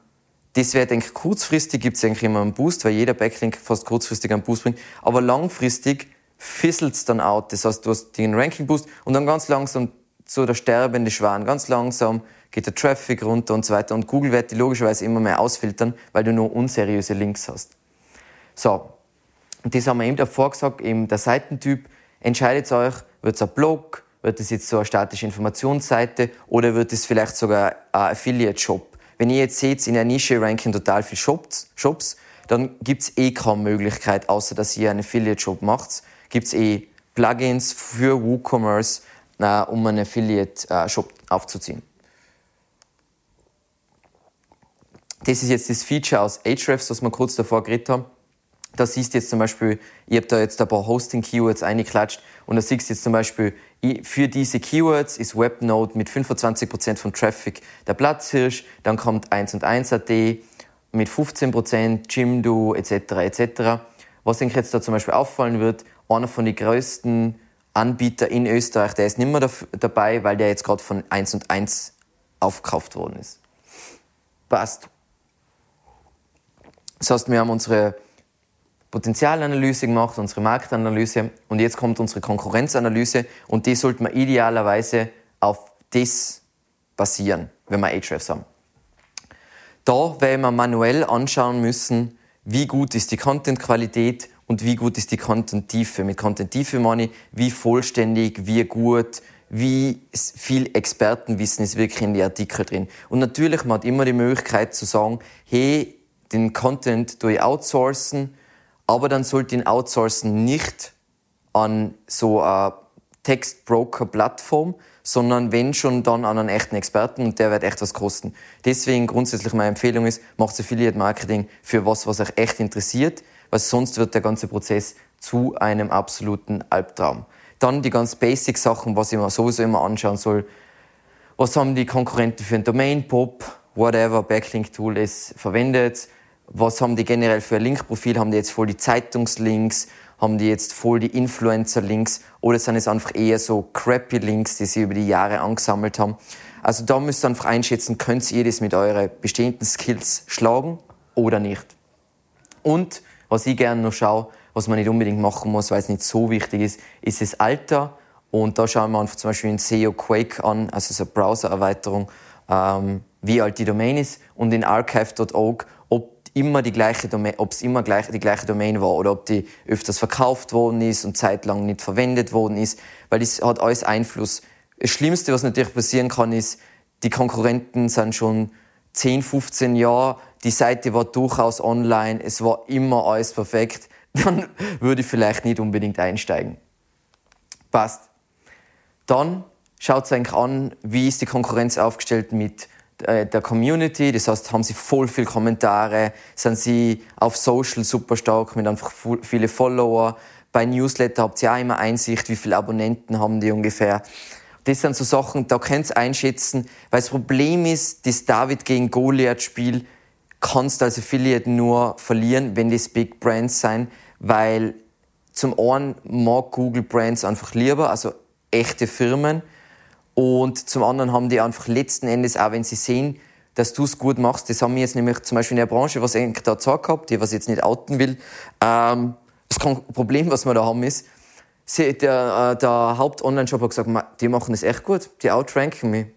[SPEAKER 1] Das wäre, denke ich, kurzfristig gibt es eigentlich immer einen Boost, weil jeder Backlink fast kurzfristig einen Boost bringt. Aber langfristig fisselt es dann out. Das heißt, du hast den Ranking-Boost und dann ganz langsam so der sterbende Schwan. Ganz langsam geht der Traffic runter und so weiter. Und Google wird die logischerweise immer mehr ausfiltern, weil du nur unseriöse Links hast. So. Und das haben wir eben davor gesagt, eben der Seitentyp. Entscheidet euch, wird es ein Blog, wird es jetzt so eine statische Informationsseite oder wird es vielleicht sogar ein Affiliate-Shop? Wenn ihr jetzt seht, in der Nische ranken total viele Shops, Shops dann gibt's eh kaum Möglichkeit, außer dass ihr einen Affiliate-Shop macht, gibt's eh Plugins für WooCommerce, äh, um einen Affiliate-Shop aufzuziehen. Das ist jetzt das Feature aus Ahrefs, was wir kurz davor geredet haben. Da siehst du jetzt zum Beispiel, ich habe da jetzt ein paar Hosting-Keywords eingeklatscht und da siehst du jetzt zum Beispiel, für diese Keywords ist Webnode mit 25% vom Traffic der Platzhirsch, dann kommt 1 und 1 AT mit 15%, Jimdo etc. etc. Was ich jetzt da zum Beispiel auffallen wird, einer von den größten Anbieter in Österreich, der ist nicht mehr dabei, weil der jetzt gerade von 1 und 1 aufgekauft worden ist. Passt. Das heißt, wir haben unsere Potenzialanalyse gemacht, unsere Marktanalyse und jetzt kommt unsere Konkurrenzanalyse und die sollte man idealerweise auf das basieren, wenn wir Ahrefs haben. Da werden wir manuell anschauen müssen, wie gut ist die Content-Qualität und wie gut ist die Content-Tiefe. Mit Content-Tiefe meine ich, wie vollständig, wie gut, wie viel Expertenwissen ist wirklich in die Artikel drin. Und natürlich, man hat immer die Möglichkeit zu sagen, hey, den Content durch outsourcen, aber dann sollte ihn outsourcen nicht an so eine Textbroker-Plattform, sondern wenn schon dann an einen echten Experten und der wird echt was kosten. Deswegen grundsätzlich meine Empfehlung ist, macht Affiliate Marketing für was, was euch echt interessiert, weil sonst wird der ganze Prozess zu einem absoluten Albtraum. Dann die ganz basic Sachen, was ich mir sowieso immer anschauen soll. Was haben die Konkurrenten für ein Domain-Pop, whatever Backlink-Tool es verwendet? Was haben die generell für ein Linkprofil? Haben die jetzt voll die Zeitungslinks? Haben die jetzt voll die Influencer-Links? Oder sind es einfach eher so crappy Links, die sie über die Jahre angesammelt haben? Also da müsst ihr einfach einschätzen, könnt ihr das mit euren bestehenden Skills schlagen oder nicht? Und was ich gerne noch schaue, was man nicht unbedingt machen muss, weil es nicht so wichtig ist, ist das Alter Und da schauen wir einfach zum Beispiel in SEO Quake an, also so eine Browser-Erweiterung, ähm, wie alt die Domain ist und in archive.org, immer die gleiche Domain, ob es immer gleich, die gleiche Domain war oder ob die öfters verkauft worden ist und zeitlang nicht verwendet worden ist, weil das hat alles Einfluss. Das Schlimmste, was natürlich passieren kann, ist, die Konkurrenten sind schon 10, 15 Jahre, die Seite war durchaus online, es war immer alles perfekt, dann würde ich vielleicht nicht unbedingt einsteigen. Passt. Dann schaut euch an, wie ist die Konkurrenz aufgestellt mit der Community. Das heißt, haben sie voll viele Kommentare, sind sie auf Social super stark mit einfach viele Follower. Bei Newsletter habt ihr auch immer Einsicht, wie viele Abonnenten haben die ungefähr. Das sind so Sachen, da könnt ihr einschätzen, weil das Problem ist, das David gegen Goliath-Spiel kannst du als Affiliate nur verlieren, wenn das Big Brands sein, weil zum einen mag Google Brands einfach lieber, also echte Firmen, und zum anderen haben die einfach letzten Endes, auch wenn sie sehen, dass du es gut machst, das haben wir jetzt nämlich zum Beispiel in der Branche, was ich da gesagt habe, die was ich jetzt nicht outen will, ähm, das Problem, was wir da haben, ist, der, äh, der Haupt-Online-Shop hat gesagt, die machen das echt gut, die outranken mich.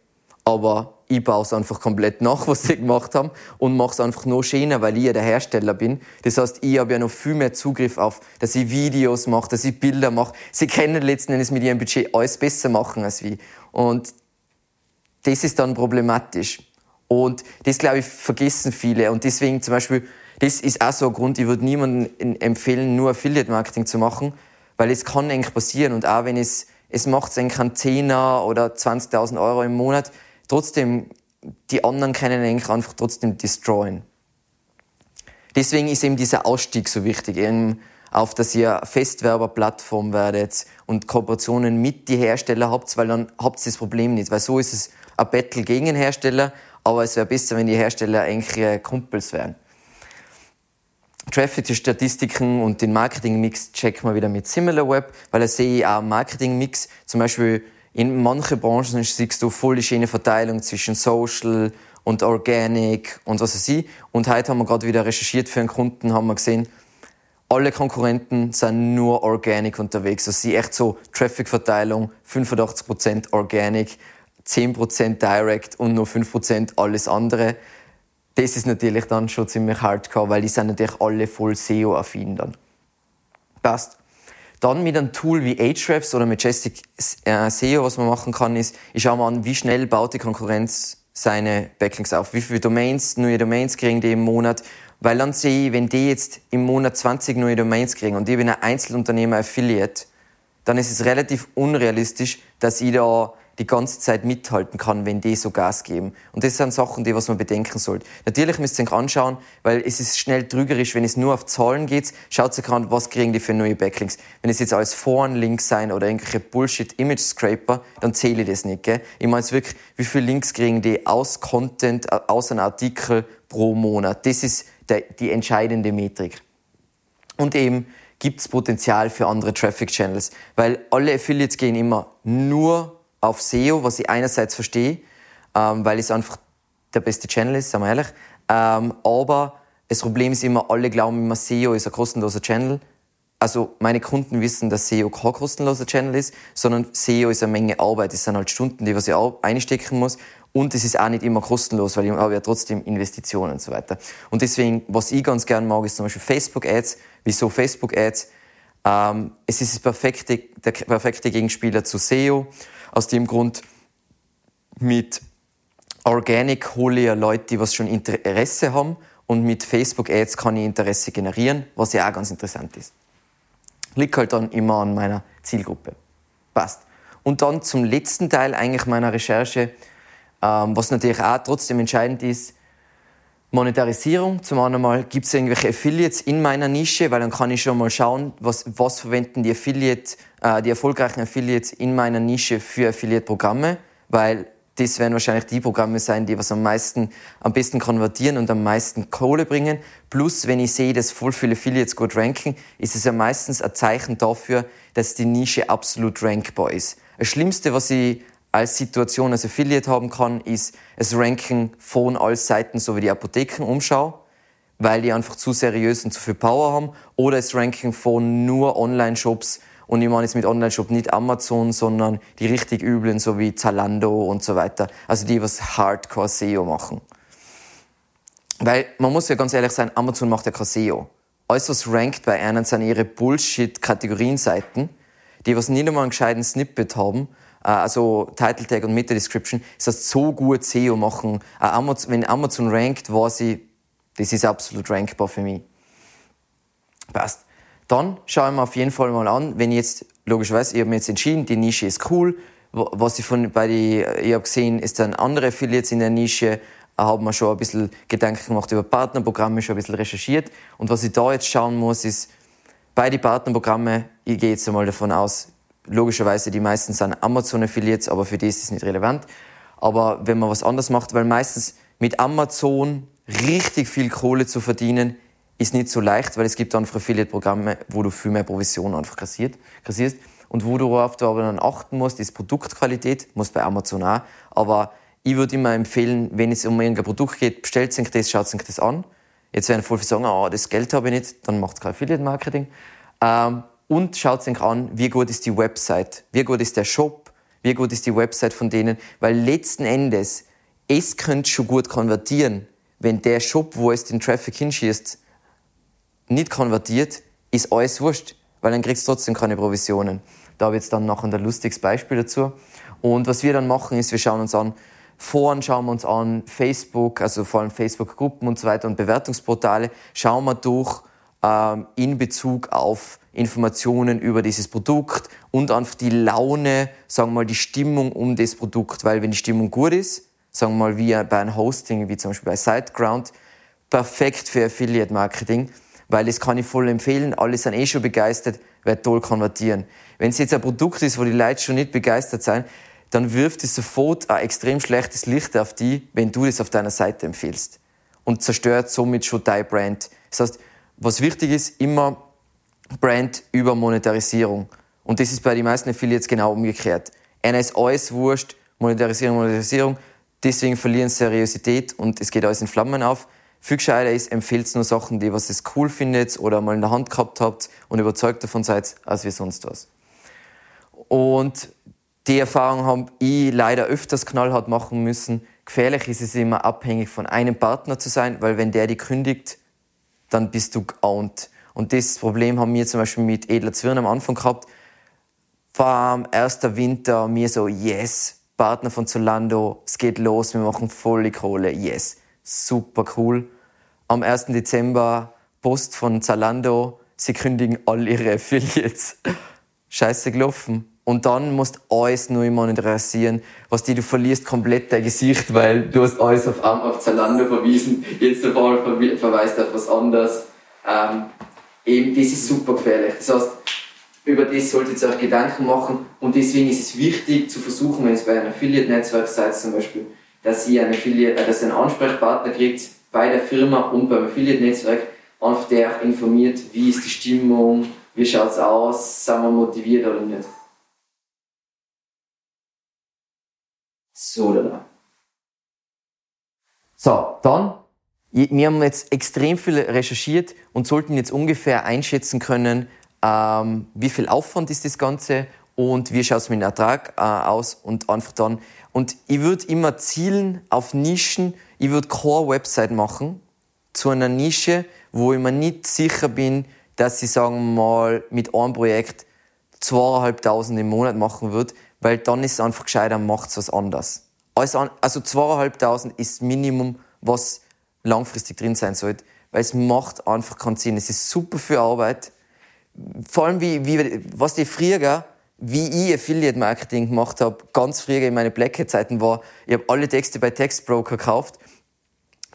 [SPEAKER 1] Aber ich baue es einfach komplett nach, was sie gemacht haben und mache es einfach noch schöner, weil ich ja der Hersteller bin. Das heißt, ich habe ja noch viel mehr Zugriff auf, dass ich Videos mache, dass ich Bilder mache. Sie können letzten Endes mit ihrem Budget alles besser machen als wir. Und das ist dann problematisch. Und das, glaube ich, vergessen viele. Und deswegen zum Beispiel, das ist auch so ein Grund, ich würde niemandem empfehlen, nur Affiliate-Marketing zu machen, weil es kann eigentlich passieren. Und auch wenn es, es macht eigentlich einen Zehner oder 20.000 Euro im Monat, trotzdem, die anderen können eigentlich einfach trotzdem destroyen. Deswegen ist eben dieser Ausstieg so wichtig, eben auf dass ihr Festwerberplattform werdet und Kooperationen mit die Hersteller habt, weil dann habt ihr das Problem nicht, weil so ist es ein Battle gegen den Hersteller, aber es wäre besser, wenn die Hersteller engere Kumpels wären. Traffic-Statistiken und den Marketing-Mix checken wir wieder mit SimilarWeb, weil da sehe ich auch Marketing-Mix, zum Beispiel in manchen Branchen siehst du voll die schöne Verteilung zwischen Social und Organic und was weiß ich. Und heute haben wir gerade wieder recherchiert für einen Kunden, haben wir gesehen, alle Konkurrenten sind nur Organic unterwegs. Also sie echt so Traffic-Verteilung, 85% Organic, 10% Direct und nur 5% alles andere. Das ist natürlich dann schon ziemlich hardcore, weil die sind natürlich alle voll SEO-affin dann. Passt. Dann mit einem Tool wie Ahrefs oder Majestic äh, SEO, was man machen kann, ist, ich schaue mal an, wie schnell baut die Konkurrenz seine Backlinks auf. Wie viele Domains, neue Domains kriegen die im Monat? Weil dann sehe ich, wenn die jetzt im Monat 20 neue Domains kriegen und ich bin ein Einzelunternehmer Affiliate, dann ist es relativ unrealistisch, dass ich da die ganze Zeit mithalten kann, wenn die so Gas geben. Und das sind Sachen, die was man bedenken sollte. Natürlich müsst ihr euch anschauen, weil es ist schnell trügerisch, wenn es nur auf Zahlen geht. Schaut euch an, was kriegen die für neue Backlinks. Wenn es jetzt alles Foren-Links sein oder irgendwelche Bullshit-Image-Scraper, dann zähle ich das nicht. Gell? Ich meine jetzt wirklich, wie viele Links kriegen die aus Content, aus einem Artikel pro Monat. Das ist der, die entscheidende Metrik. Und eben, gibt es Potenzial für andere Traffic Channels, weil alle Affiliates gehen immer nur auf SEO, was ich einerseits verstehe, ähm, weil es einfach der beste Channel ist, sagen wir ehrlich. Ähm, aber das Problem ist immer, alle glauben immer, SEO ist ein kostenloser Channel. Also meine Kunden wissen, dass SEO kein kostenloser Channel ist, sondern SEO ist eine Menge Arbeit. Es sind halt Stunden, die was ich einstecken muss. Und es ist auch nicht immer kostenlos, weil ich habe ja trotzdem Investitionen und so weiter. Und deswegen, was ich ganz gern mag, ist zum Beispiel Facebook Ads. Wieso Facebook Ads? Ähm, es ist das perfekte, der perfekte Gegenspieler zu SEO. Aus dem Grund mit Organic hole ich ja Leute, die was schon Interesse haben und mit Facebook Ads kann ich Interesse generieren, was ja auch ganz interessant ist. Liegt halt dann immer an meiner Zielgruppe. Passt. Und dann zum letzten Teil eigentlich meiner Recherche, ähm, was natürlich auch trotzdem entscheidend ist, Monetarisierung. Zum einen mal, gibt es irgendwelche Affiliates in meiner Nische, weil dann kann ich schon mal schauen, was, was verwenden die Affiliate, äh, die erfolgreichen Affiliates in meiner Nische für Affiliate-Programme, weil das werden wahrscheinlich die Programme sein, die was am meisten, am besten konvertieren und am meisten Kohle bringen. Plus, wenn ich sehe, dass voll viele Affiliates gut ranken, ist es ja meistens ein Zeichen dafür, dass die Nische absolut rankbar ist. Das Schlimmste, was ich als Situation als Affiliate haben kann, ist das Ranking von allen Seiten, so wie die Apothekenumschau, weil die einfach zu seriös und zu viel Power haben, oder das Ranking von nur Online-Shops Und ich meine jetzt mit Online-Shop nicht Amazon, sondern die richtig üblen, so wie Zalando und so weiter. Also die, was Hardcore SEO machen. Weil man muss ja ganz ehrlich sein, Amazon macht ja kein SEO. Alles, was rankt bei einem, sind ihre Bullshit-Kategorienseiten, die was nicht einmal einen gescheiten Snippet haben, also Title Tag und Meta Description, ist das so gut SEO machen. Äh, wenn Amazon rankt, weiß ich, das ist absolut rankbar für mich. Passt. Dann schaue ich mir auf jeden Fall mal an, wenn ich jetzt, logischerweise, ich habe mir jetzt entschieden, die Nische ist cool. Was ich von, bei die, ich habe gesehen, ist dann andere Affiliates in der Nische, haben wir schon ein bisschen Gedanken gemacht über Partnerprogramme, schon ein bisschen recherchiert. Und was ich da jetzt schauen muss, ist, bei den Partnerprogrammen, ich gehe jetzt einmal davon aus, logischerweise die meisten sind Amazon-Affiliates, aber für die ist es nicht relevant. Aber wenn man was anderes macht, weil meistens mit Amazon richtig viel Kohle zu verdienen, ist nicht so leicht, weil es gibt einfach Affiliate-Programme, wo du viel mehr Provision einfach kassiert, kassierst. Und wo du worauf du aber dann achten musst, ist Produktqualität, muss bei Amazon auch. Aber ich würde immer empfehlen, wenn es um irgendein Produkt geht, bestellt sich das, schaut sich das an. Jetzt werden voll viele sagen, ah, das Geld habe ich nicht, dann macht kein Affiliate-Marketing. Ähm, und schaut sich an, wie gut ist die Website, wie gut ist der Shop, wie gut ist die Website von denen, weil letzten Endes, es könnte schon gut konvertieren, wenn der Shop, wo es den Traffic hinschießt, nicht konvertiert, ist alles wurscht, weil dann kriegst du trotzdem keine Provisionen. Da habe ich jetzt dann noch ein lustiges Beispiel dazu. Und was wir dann machen, ist, wir schauen uns an, Foren schauen wir uns an, Facebook, also vor allem Facebook-Gruppen und so weiter und Bewertungsportale, schauen wir durch ähm, in Bezug auf Informationen über dieses Produkt und einfach die Laune, sagen wir mal, die Stimmung um das Produkt, weil wenn die Stimmung gut ist, sagen wir mal wie bei einem Hosting, wie zum Beispiel bei SiteGround, perfekt für Affiliate Marketing, weil das kann ich voll empfehlen. Alle sind eh schon begeistert, wird toll konvertieren. Wenn es jetzt ein Produkt ist, wo die Leute schon nicht begeistert sind, dann wirft es sofort ein extrem schlechtes Licht auf die, wenn du das auf deiner Seite empfiehlst. Und zerstört somit schon dein Brand. Das heißt, was wichtig ist, immer Brand über Monetarisierung. Und das ist bei den meisten Affiliates genau umgekehrt. Einer ist alles wurscht, Monetarisierung, Monetarisierung. Deswegen verlieren Seriosität und es geht alles in Flammen auf. Viel gescheiter ist, empfehlt nur Sachen, die was ihr cool findet oder mal in der Hand gehabt habt und überzeugt davon seid, als wie sonst was. Und die Erfahrung habe ich leider öfters knallhart machen müssen. Gefährlich ist es immer abhängig von einem Partner zu sein, weil wenn der die kündigt, dann bist du geowned. Und das Problem haben wir zum Beispiel mit Edler Zwirn am Anfang gehabt. Warm, erster Winter, mir so, yes, Partner von Zolando, es geht los, wir machen volle Kohle, yes, super cool. Am 1. Dezember Post von Zalando, sie kündigen all ihre Affiliates. Scheiße gelaufen. Und dann musst du alles neu monetarisieren, was die du verlierst komplett dein Gesicht, weil du hast alles auf, auf Zalando verwiesen, jetzt der Fall verweist auf was anderes. Ähm, eben, das ist super gefährlich. Das heißt, über das solltet ihr euch Gedanken machen und deswegen ist es wichtig zu versuchen, wenn es bei einem Affiliate-Netzwerk seid zum Beispiel, dass ihr einen, Affiliate, äh, dass ihr einen Ansprechpartner kriegt bei der Firma und beim Affiliate-Netzwerk, einfach der auch informiert, wie ist die Stimmung, wie schaut es aus, sind wir motiviert oder nicht. So, da. So, dann, wir haben jetzt extrem viel recherchiert und sollten jetzt ungefähr einschätzen können, ähm, wie viel Aufwand ist das Ganze und wie schaut es mit dem Ertrag äh, aus und einfach dann. Und ich würde immer zielen auf Nischen. Ich würde Core-Website machen zu einer Nische, wo ich mir nicht sicher bin, dass ich, sagen mal, mit einem Projekt zweieinhalbtausend im Monat machen würde, weil dann ist es einfach gescheiter, macht was anderes. Also, zweieinhalbtausend ist Minimum, was langfristig drin sein sollte, weil es macht einfach keinen Sinn. Es ist super für Arbeit, vor allem wie, wie was die früher, wie ich Affiliate Marketing gemacht habe, ganz früher in meine Black Hat Zeiten war, ich habe alle Texte bei Textbroker gekauft,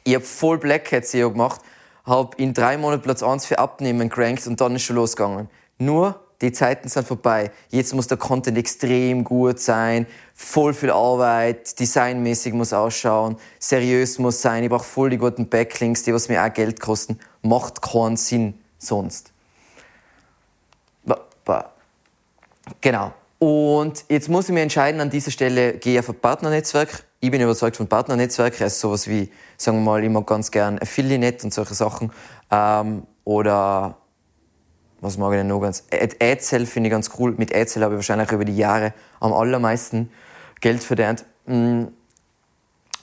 [SPEAKER 1] ich habe voll Black Hat SEO gemacht, habe in drei Monaten Platz 1 für Abnehmen gerankt und dann ist schon losgegangen. Nur, die Zeiten sind vorbei. Jetzt muss der Content extrem gut sein, voll viel Arbeit, designmäßig muss ausschauen, seriös muss sein, ich brauche voll die guten Backlinks, die was mir auch Geld kosten. Macht keinen Sinn sonst. Genau. Und jetzt muss ich mir entscheiden, an dieser Stelle gehe ich auf ein Partnernetzwerk. Ich bin überzeugt von Partnernetzwerken, also sowas wie, sagen wir mal, mag ganz gern Affiliate und solche Sachen. Ähm, oder was mag ich denn noch ganz? AdSell finde ich ganz cool. Mit AdSell habe ich wahrscheinlich über die Jahre am allermeisten Geld verdient. Mm.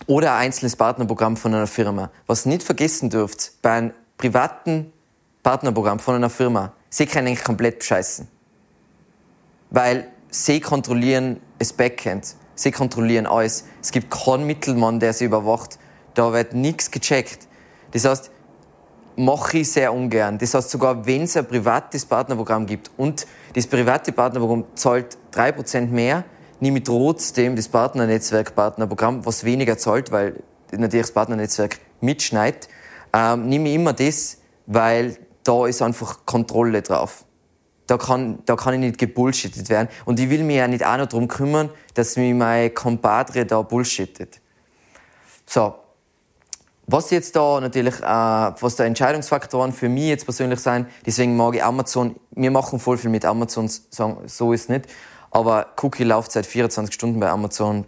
[SPEAKER 1] Oder ein einzelnes Partnerprogramm von einer Firma. Was nicht vergessen dürft, bei einem privaten Partnerprogramm von einer Firma, sie können eigentlich komplett bescheißen. Weil sie kontrollieren das Backend. Sie kontrollieren alles. Es gibt keinen Mittelmann, der sie überwacht. Da wird nichts gecheckt. Das heißt, mache ich sehr ungern. Das heißt, sogar wenn es ein privates Partnerprogramm gibt und das private Partnerprogramm zahlt 3% mehr, nehme ich trotzdem das Partnernetzwerk-Partnerprogramm, was weniger zahlt, weil natürlich das Partnernetzwerk mitschneidet, ähm, nehme ich immer das, weil da ist einfach Kontrolle drauf. Da kann, da kann ich nicht gebullshittet werden. Und ich will mich ja nicht auch noch darum kümmern, dass mich mein Compadre da bullshittet. So, was jetzt da natürlich, äh, was da Entscheidungsfaktoren für mich jetzt persönlich sein, deswegen mag ich Amazon, wir machen voll viel mit Amazon, sagen, so ist nicht. Aber Cookie-Laufzeit 24 Stunden bei Amazon,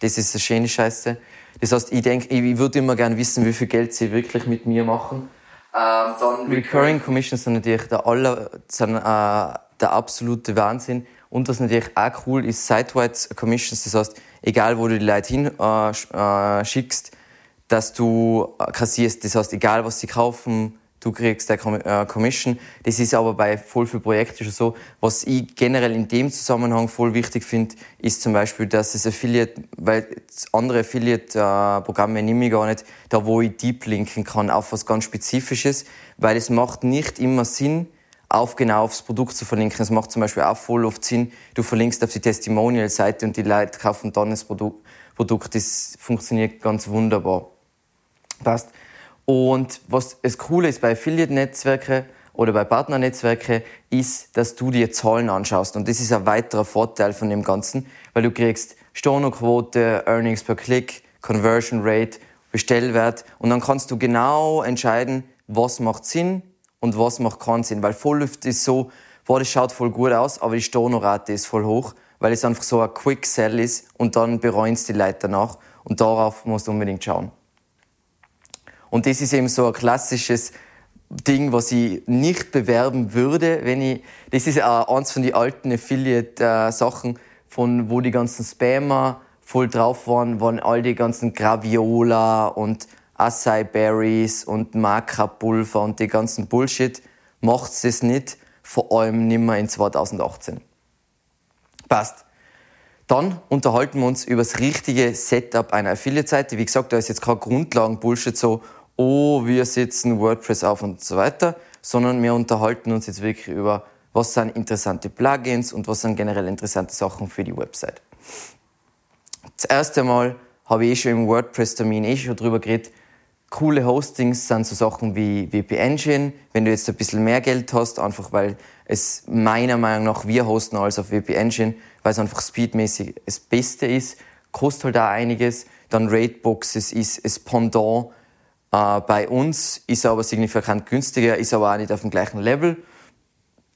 [SPEAKER 1] das ist eine schöne Scheiße. Das heißt, ich denke, ich würde immer gerne wissen, wie viel Geld sie wirklich mit mir machen. Ähm, dann Recurring Commissions sind natürlich der, aller, sind, äh, der absolute Wahnsinn. Und was natürlich auch cool ist, Site-wide Commissions, das heißt, egal wo du die Leute hin äh, äh, schickst, dass du äh, kassierst. Das heißt, egal was sie kaufen, du kriegst der äh, Commission. Das ist aber bei voll vielen Projekten schon so. Was ich generell in dem Zusammenhang voll wichtig finde, ist zum Beispiel, dass es Affiliate, weil andere Affiliate-Programme nehme ich gar nicht, da wo ich deep linken kann auf was ganz Spezifisches, weil es macht nicht immer Sinn, auf genau aufs Produkt zu verlinken. Es macht zum Beispiel auch voll oft Sinn, du verlinkst auf die Testimonial-Seite und die Leute kaufen dann das Produkt. Das funktioniert ganz wunderbar. Passt. Und was das Coole ist bei Affiliate-Netzwerken oder bei Partnernetzwerken, ist, dass du dir Zahlen anschaust. Und das ist ein weiterer Vorteil von dem Ganzen, weil du kriegst Stornoquote, Earnings per Click, Conversion Rate, Bestellwert und dann kannst du genau entscheiden, was macht Sinn und was macht keinen Sinn. Weil voll oft ist so, boah, das schaut voll gut aus, aber die Stornorate ist voll hoch, weil es einfach so ein Quick Sell ist und dann bereuen es die Leute danach und darauf musst du unbedingt schauen. Und das ist eben so ein klassisches Ding, was ich nicht bewerben würde, wenn ich, das ist auch eins von den alten Affiliate-Sachen, von wo die ganzen Spammer voll drauf waren, waren all die ganzen Graviola und Acai Berries und Maca-Pulver und die ganzen Bullshit. Macht's das nicht, vor allem nimmer in 2018. Passt. Dann unterhalten wir uns über das richtige Setup einer Affiliate-Seite. Wie gesagt, da ist jetzt kein Grundlagen-Bullshit so, oh, wir setzen WordPress auf und so weiter, sondern wir unterhalten uns jetzt wirklich über, was sind interessante Plugins und was sind generell interessante Sachen für die Website. Das erste Mal habe ich eh schon im WordPress-Termin eh schon drüber geredet. Coole Hostings sind so Sachen wie WP Engine. Wenn du jetzt ein bisschen mehr Geld hast, einfach weil es meiner Meinung nach wir hosten als auf WP Engine, weil es einfach speedmäßig das Beste ist, kostet halt auch einiges. Dann Rateboxes ist das Pendant äh, bei uns ist er aber signifikant günstiger, ist aber auch nicht auf dem gleichen Level.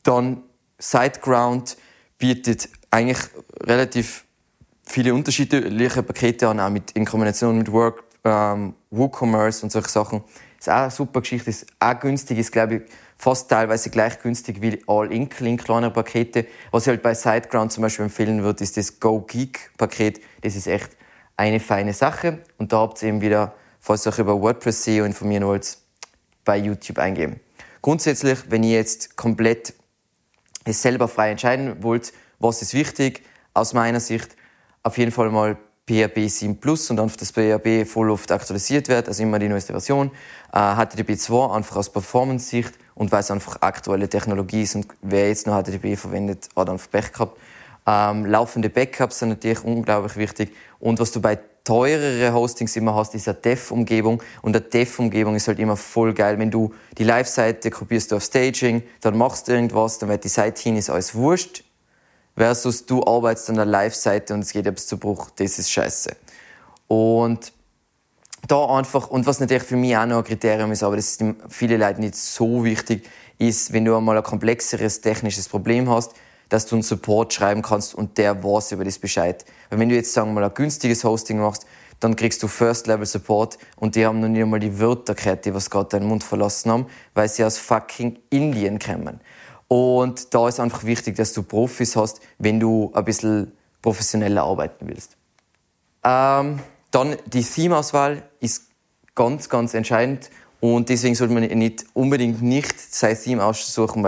[SPEAKER 1] Dann SiteGround bietet eigentlich relativ viele unterschiedliche Pakete an, auch mit, in Kombination mit Work, ähm, WooCommerce und solche Sachen. Ist auch eine super Geschichte, ist auch günstig, ist glaube ich fast teilweise gleich günstig wie All-In-Clean kleinere Pakete. Was ich halt bei SiteGround zum Beispiel empfehlen würde, ist das Go Geek Paket. Das ist echt eine feine Sache. Und da habt ihr eben wieder falls ihr euch über WordPress SEO informieren wollt, bei YouTube eingeben. Grundsätzlich, wenn ihr jetzt komplett es selber frei entscheiden wollt, was ist wichtig, aus meiner Sicht auf jeden Fall mal PHP 7 Plus und dann das PHP voll oft aktualisiert wird, also immer die neueste Version. Äh, HTTP 2 einfach aus Performance-Sicht und weil es einfach aktuelle Technologie ist und wer jetzt noch HTTP verwendet, hat einfach Pech gehabt. Ähm, laufende Backups sind natürlich unglaublich wichtig und was du bei teurere Hostings immer hast, ist eine Dev-Umgebung. Und eine Dev-Umgebung ist halt immer voll geil. Wenn du die Live-Seite kopierst du auf Staging, dann machst du irgendwas, dann wird die Seite hin, ist alles wurscht. Versus du arbeitest an der Live-Seite und es geht etwas zu Bruch. Das ist scheiße. Und da einfach, und was natürlich für mich auch noch ein Kriterium ist, aber das ist viele Leute nicht so wichtig, ist, wenn du einmal ein komplexeres technisches Problem hast, dass du einen Support schreiben kannst und der weiß über das Bescheid. Weil wenn du jetzt, sagen wir mal, ein günstiges Hosting machst, dann kriegst du First-Level-Support und die haben noch nicht einmal die Wörter gehört, die was gerade deinen Mund verlassen haben, weil sie aus fucking Indien kommen. Und da ist einfach wichtig, dass du Profis hast, wenn du ein bisschen professioneller arbeiten willst. Ähm, dann die Theme-Auswahl ist ganz, ganz entscheidend. Und deswegen sollte man nicht unbedingt nicht sein Theme aussuchen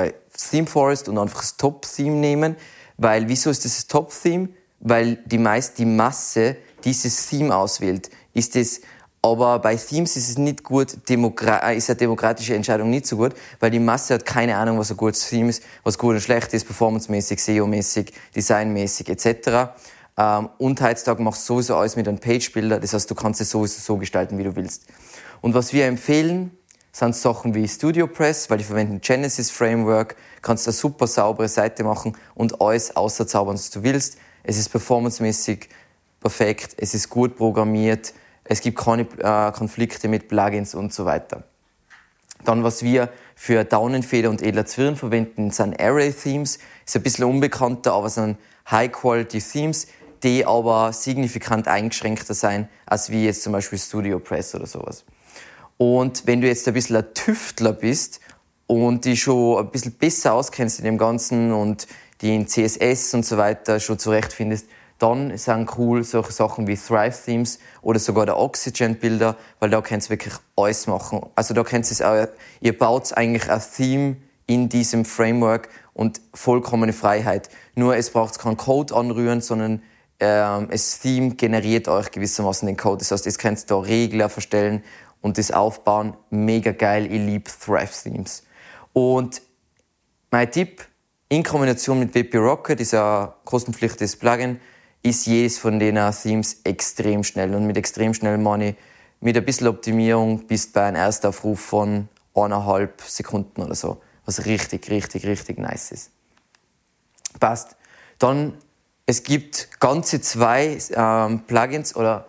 [SPEAKER 1] bei ThemeForest und einfach das Top-Theme nehmen. Weil, wieso ist das das Top-Theme? Weil die meist die Masse dieses Theme auswählt. Ist es aber bei Themes ist es nicht gut, Demokra äh, ist eine demokratische Entscheidung nicht so gut, weil die Masse hat keine Ahnung, was ein gutes Theme ist, was gut und schlecht ist, performancemäßig, SEO-mäßig, designmäßig etc. Ähm, und heutzutage machst du sowieso alles mit einem Page-Builder, das heißt, du kannst es sowieso so gestalten, wie du willst. Und was wir empfehlen, sind Sachen wie Studio Press, weil die verwenden Genesis Framework, kannst eine super saubere Seite machen und alles auszaubern, was du willst. Es ist performancemäßig perfekt, es ist gut programmiert, es gibt keine äh, Konflikte mit Plugins und so weiter. Dann, was wir für Daunenfeder und edler Zwirn verwenden, sind Array-Themes. Ist ein bisschen unbekannter, aber sind High-Quality-Themes, die aber signifikant eingeschränkter sein, als wie jetzt zum Beispiel Studio Press oder sowas. Und wenn du jetzt ein bisschen ein Tüftler bist und die schon ein bisschen besser auskennst in dem Ganzen und die in CSS und so weiter schon zurechtfindest, dann sind cool solche Sachen wie Thrive Themes oder sogar der Oxygen Bilder, weil da könnt ihr wirklich alles machen. Also da könnt ihr es auch, ihr baut eigentlich ein Theme in diesem Framework und vollkommene Freiheit. Nur es braucht keinen Code anrühren, sondern ähm, das Theme generiert euch gewissermaßen den Code. Das heißt, ihr könnt da Regler verstellen und das aufbauen. Mega geil. Ich liebe Thrive Themes. Und mein Tipp, in Kombination mit WP Rocket, dieser kostenpflichtiges Plugin, ist jedes von den Themes extrem schnell. Und mit extrem schnell meine mit ein bisschen Optimierung bist bei einem Erstaufruf von eineinhalb Sekunden oder so. Was richtig, richtig, richtig nice ist. Passt. Dann, es gibt ganze zwei ähm, Plugins oder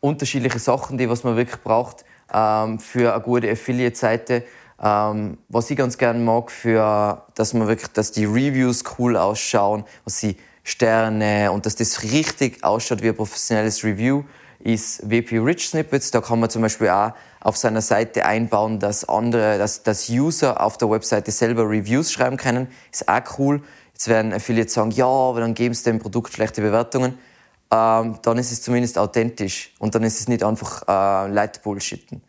[SPEAKER 1] unterschiedliche Sachen, die was man wirklich braucht ähm, für eine gute Affiliate-Seite. Ähm, was ich ganz gerne mag, für, dass man wirklich, dass die Reviews cool ausschauen, was sie Sterne und dass das richtig ausschaut wie ein professionelles Review, ist WP Rich Snippets. Da kann man zum Beispiel auch auf seiner Seite einbauen, dass andere, dass, dass User auf der Webseite selber Reviews schreiben können. Ist auch cool. Jetzt werden Affiliates sagen, ja, aber dann geben sie dem Produkt schlechte Bewertungen. Ähm, dann ist es zumindest authentisch und dann ist es nicht einfach äh, Leute bullshitten.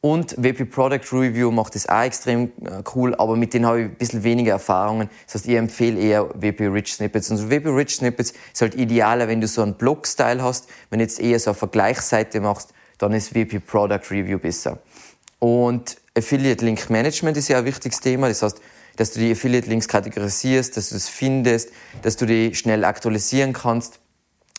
[SPEAKER 1] Und WP Product Review macht das auch extrem äh, cool, aber mit denen habe ich ein bisschen weniger Erfahrungen. Das heißt, ich empfehle eher WP Rich Snippets. Und so WP Rich Snippets ist halt idealer, wenn du so einen Blog-Style hast. Wenn du jetzt eher so eine Vergleichsseite machst, dann ist WP Product Review besser. Und Affiliate Link Management ist ja ein wichtiges Thema. Das heißt, dass du die Affiliate Links kategorisierst, dass du es findest, dass du die schnell aktualisieren kannst.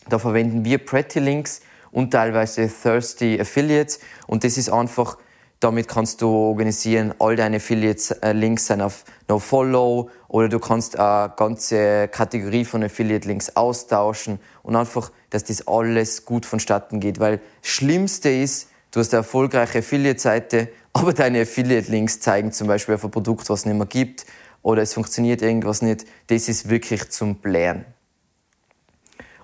[SPEAKER 1] Da verwenden wir Pretty Links und teilweise Thirsty Affiliates. Und das ist einfach, damit kannst du organisieren, all deine Affiliate-Links sind auf NoFollow oder du kannst eine ganze Kategorie von Affiliate-Links austauschen und einfach, dass das alles gut vonstatten geht. Weil das Schlimmste ist, du hast eine erfolgreiche Affiliate-Seite, aber deine Affiliate-Links zeigen zum Beispiel auf ein Produkt, was es nicht mehr gibt oder es funktioniert irgendwas nicht. Das ist wirklich zum Blären.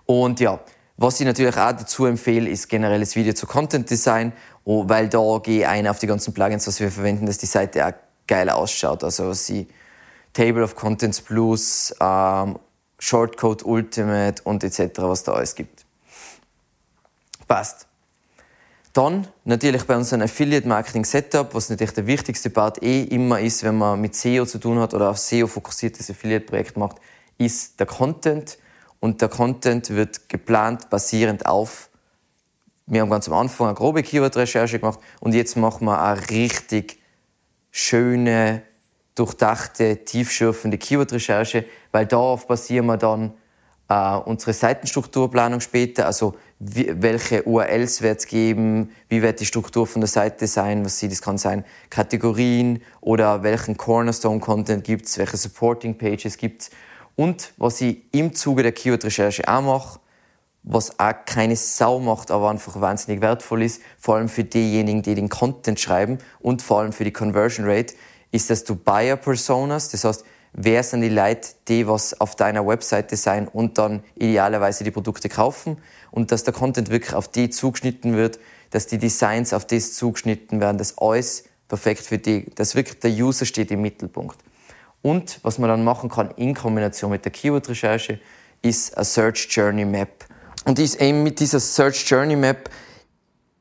[SPEAKER 1] Und ja, was ich natürlich auch dazu empfehle, ist generelles Video zu Content Design, weil da gehe ich ein auf die ganzen Plugins, was wir verwenden, dass die Seite auch geil ausschaut. Also sie Table of Contents Plus, ähm, Shortcode Ultimate und etc., was da alles gibt. Passt. Dann natürlich bei unserem Affiliate Marketing Setup, was natürlich der wichtigste Part eh immer ist, wenn man mit SEO zu tun hat oder auf SEO fokussiertes Affiliate Projekt macht, ist der Content und der Content wird geplant basierend auf, wir haben ganz am Anfang eine grobe Keyword-Recherche gemacht und jetzt machen wir eine richtig schöne, durchdachte, tiefschürfende Keyword-Recherche, weil darauf basieren wir dann äh, unsere Seitenstrukturplanung später, also wie, welche URLs wird es geben, wie wird die Struktur von der Seite sein, was sie, das kann sein, Kategorien oder welchen Cornerstone-Content gibt es, welche Supporting-Pages gibt es und was ich im Zuge der Keyword-Recherche auch mache, was auch keine Sau macht, aber einfach wahnsinnig wertvoll ist, vor allem für diejenigen, die den Content schreiben und vor allem für die Conversion Rate, ist, dass du Buyer Personas, das heißt, wer sind die Leute, die was auf deiner Webseite sein und dann idealerweise die Produkte kaufen und dass der Content wirklich auf die zugeschnitten wird, dass die Designs auf das zugeschnitten werden, dass alles perfekt für die, dass wirklich der User steht im Mittelpunkt. Und was man dann machen kann in Kombination mit der Keyword-Recherche, ist eine Search Journey Map. Und ist eben mit dieser Search Journey Map,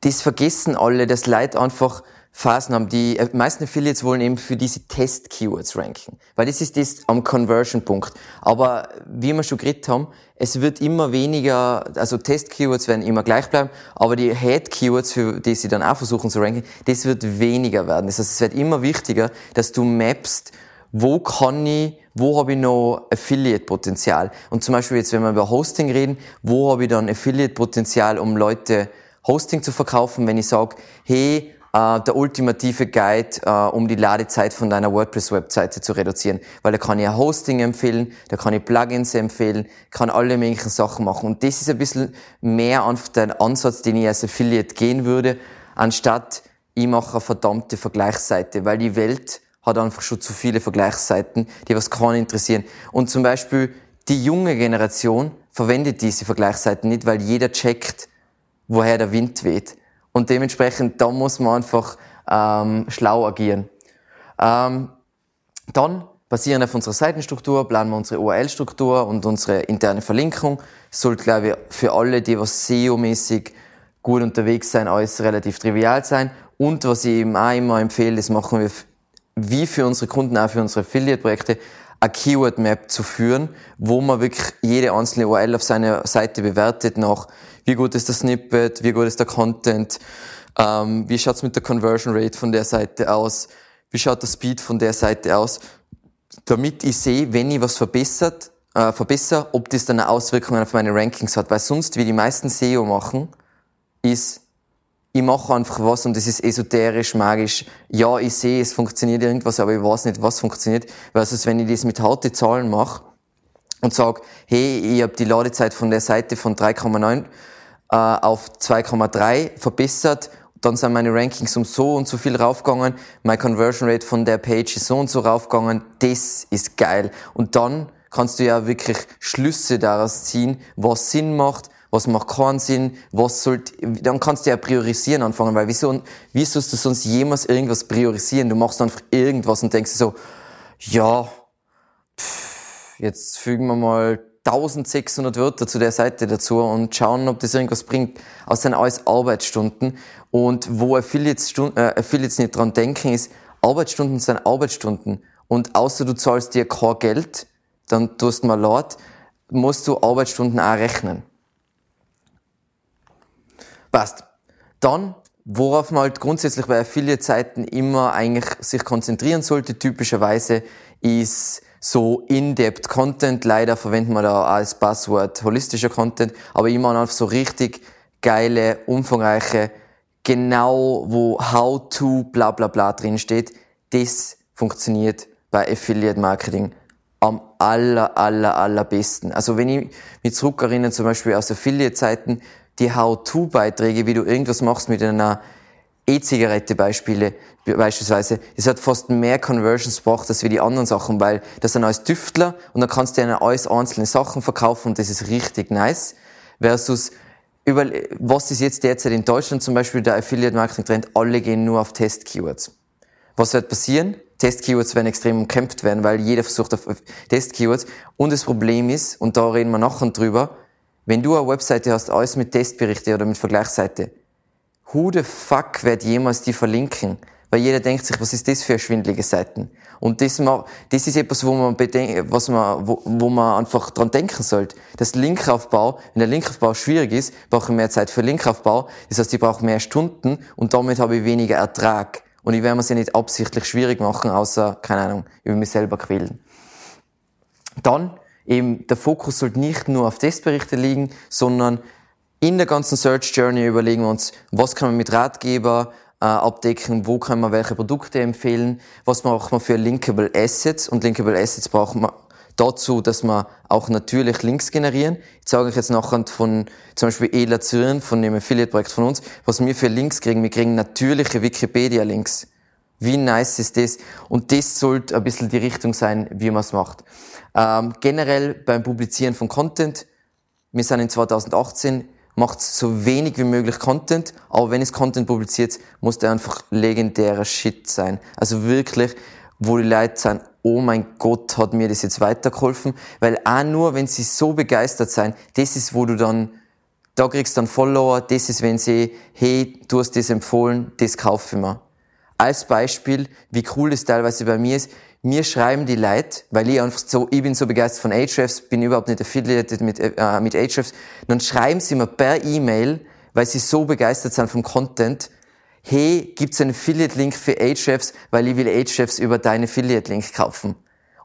[SPEAKER 1] das vergessen alle, dass Leute einfach Phasen haben. Die äh, meisten Affiliates wollen eben für diese Test-Keywords ranken, weil das ist das am Conversion-Punkt. Aber wie wir schon geredet haben, es wird immer weniger, also Test-Keywords werden immer gleich bleiben, aber die Head-Keywords, für die sie dann auch versuchen zu ranken, das wird weniger werden. Das heißt, es wird immer wichtiger, dass du mappst, wo kann ich, wo habe ich noch Affiliate-Potenzial? Und zum Beispiel jetzt, wenn wir über Hosting reden, wo habe ich dann Affiliate-Potenzial, um Leute Hosting zu verkaufen, wenn ich sage, hey, äh, der ultimative Guide, äh, um die Ladezeit von deiner WordPress-Webseite zu reduzieren. Weil da kann ich ein Hosting empfehlen, da kann ich Plugins empfehlen, kann alle möglichen Sachen machen. Und das ist ein bisschen mehr einfach der Ansatz, den ich als Affiliate gehen würde, anstatt ich mache eine verdammte Vergleichsseite, weil die Welt hat einfach schon zu viele Vergleichsseiten, die was keinen interessieren. Und zum Beispiel die junge Generation verwendet diese Vergleichsseiten nicht, weil jeder checkt, woher der Wind weht. Und dementsprechend, da muss man einfach ähm, schlau agieren. Ähm, dann, basierend auf unserer Seitenstruktur, planen wir unsere URL-Struktur und unsere interne Verlinkung. Sollte, glaube ich, für alle, die was SEO-mäßig gut unterwegs sein, alles relativ trivial sein. Und was ich eben auch immer empfehle, das machen wir wie für unsere Kunden, auch für unsere Affiliate-Projekte, eine Keyword-Map zu führen, wo man wirklich jede einzelne URL auf seiner Seite bewertet nach wie gut ist das Snippet, wie gut ist der Content, ähm, wie schaut's mit der Conversion Rate von der Seite aus, wie schaut der Speed von der Seite aus, damit ich sehe, wenn ich was verbessert, äh, verbessere, ob das dann eine Auswirkung auf meine Rankings hat, weil sonst, wie die meisten SEO machen, ist, ich mache einfach was und das ist esoterisch, magisch. Ja, ich sehe, es funktioniert irgendwas, aber ich weiß nicht, was funktioniert. Versus wenn ich das mit harte Zahlen mache und sage, hey, ich habe die Ladezeit von der Seite von 3,9 äh, auf 2,3 verbessert. Dann sind meine Rankings um so und so viel raufgegangen. Meine Conversion Rate von der Page ist so und so raufgegangen. Das ist geil. Und dann kannst du ja wirklich Schlüsse daraus ziehen, was Sinn macht, was macht keinen Sinn, was sollte, dann kannst du ja priorisieren anfangen, weil wieso, wie sollst du sonst jemals irgendwas priorisieren? Du machst einfach irgendwas und denkst so, ja, pff, jetzt fügen wir mal 1600 Wörter zu der Seite dazu und schauen, ob das irgendwas bringt. Aus sind alles Arbeitsstunden. Und wo Affiliates, äh, Affiliates nicht dran denken, ist, Arbeitsstunden sind Arbeitsstunden. Und außer du zahlst dir kein Geld, dann tust du mal laut, musst du Arbeitsstunden auch rechnen. Passt. Dann, worauf man halt grundsätzlich bei Affiliate-Seiten immer eigentlich sich konzentrieren sollte, typischerweise, ist so in-depth Content. Leider verwenden wir da als Passwort holistischer Content, aber immer einfach so richtig geile, umfangreiche, genau wo how to bla bla bla drin steht. Das funktioniert bei Affiliate Marketing am aller, aller, allerbesten. Also wenn ich mich zurückerinnere, zum Beispiel aus Affiliate-Zeiten, die How-to-Beiträge, wie du irgendwas machst mit einer E-Zigarette Beispiele, beispielsweise, es hat fast mehr Conversions gebracht als wie die anderen Sachen, weil das sind alles Düftler und dann kannst du eine alles einzelne Sachen verkaufen und das ist richtig nice. Versus, über, was ist jetzt derzeit in Deutschland zum Beispiel der Affiliate Marketing Trend? Alle gehen nur auf Test Keywords. Was wird passieren? Test Keywords werden extrem umkämpft werden, weil jeder versucht auf Test Keywords. Und das Problem ist, und da reden wir nachher drüber, wenn du eine Webseite hast, alles mit Testberichte oder mit Vergleichsseite, who the fuck wird jemals die verlinken? Weil jeder denkt sich, was ist das für schwindelige Seiten? Und das, das ist etwas, wo man, was man, wo, wo man einfach dran denken sollte. Das Linkaufbau, wenn der Linkaufbau schwierig ist, brauche ich mehr Zeit für Linkaufbau. Das heißt, ich brauche mehr Stunden und damit habe ich weniger Ertrag. Und ich werde mir ja nicht absichtlich schwierig machen, außer, keine Ahnung, über mich selber quälen. Dann, eben, der Fokus sollte nicht nur auf Testberichte liegen, sondern in der ganzen Search Journey überlegen wir uns, was kann man mit Ratgeber äh, abdecken, wo kann man welche Produkte empfehlen, was braucht man für Linkable Assets und Linkable Assets braucht man dazu, dass man auch natürlich Links generieren. Ich zeige euch jetzt nachher von zum Beispiel Ela Zürn, von dem Affiliate-Projekt von uns, was wir für Links kriegen. Wir kriegen natürliche Wikipedia-Links. Wie nice ist das? Und das sollte ein bisschen die Richtung sein, wie man es macht. Ähm, generell beim Publizieren von Content, wir sind in 2018, macht so wenig wie möglich Content, aber wenn es Content publiziert, muss der einfach legendärer Shit sein. Also wirklich, wo die Leute sagen, oh mein Gott, hat mir das jetzt weitergeholfen, weil auch nur, wenn sie so begeistert sein, das ist, wo du dann, da kriegst du dann Follower, das ist, wenn sie, hey, du hast das empfohlen, das kaufe ich mir. Als Beispiel, wie cool das teilweise bei mir ist, mir schreiben die Leute, weil ich einfach so, ich bin so begeistert von Ahrefs, bin überhaupt nicht affiliated mit, äh, mit Ahrefs, dann schreiben sie mir per E-Mail, weil sie so begeistert sind vom Content, hey, gibt's einen Affiliate-Link für Ahrefs, weil ich will Ahrefs über deinen Affiliate-Link kaufen.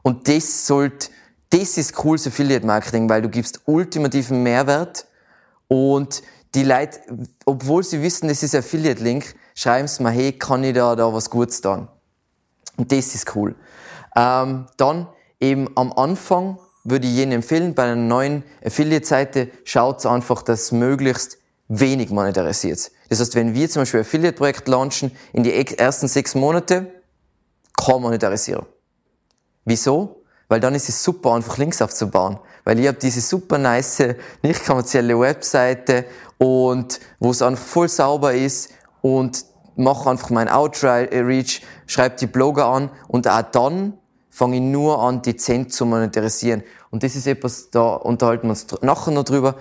[SPEAKER 1] Und das sollte, das ist cooles Affiliate-Marketing, weil du gibst ultimativen Mehrwert und die Leute, obwohl sie wissen, das ist Affiliate-Link, schreiben sie mir, hey, kann ich da, da was Gutes tun? Und das ist cool. Ähm, dann eben am Anfang würde ich Ihnen empfehlen, bei einer neuen Affiliate-Seite schaut einfach, dass möglichst wenig monetarisiert. Das heißt, wenn wir zum Beispiel ein Affiliate-Projekt launchen, in die ersten sechs Monate, kaum monetarisieren. Wieso? Weil dann ist es super, einfach Links aufzubauen. Weil ich habe diese super nice, nicht kommerzielle Webseite und wo es einfach voll sauber ist und mache einfach mein Outreach, schreibe die Blogger an und auch dann fange ich nur an, dezent zu monetarisieren. Und das ist etwas, da unterhalten wir uns nachher noch drüber.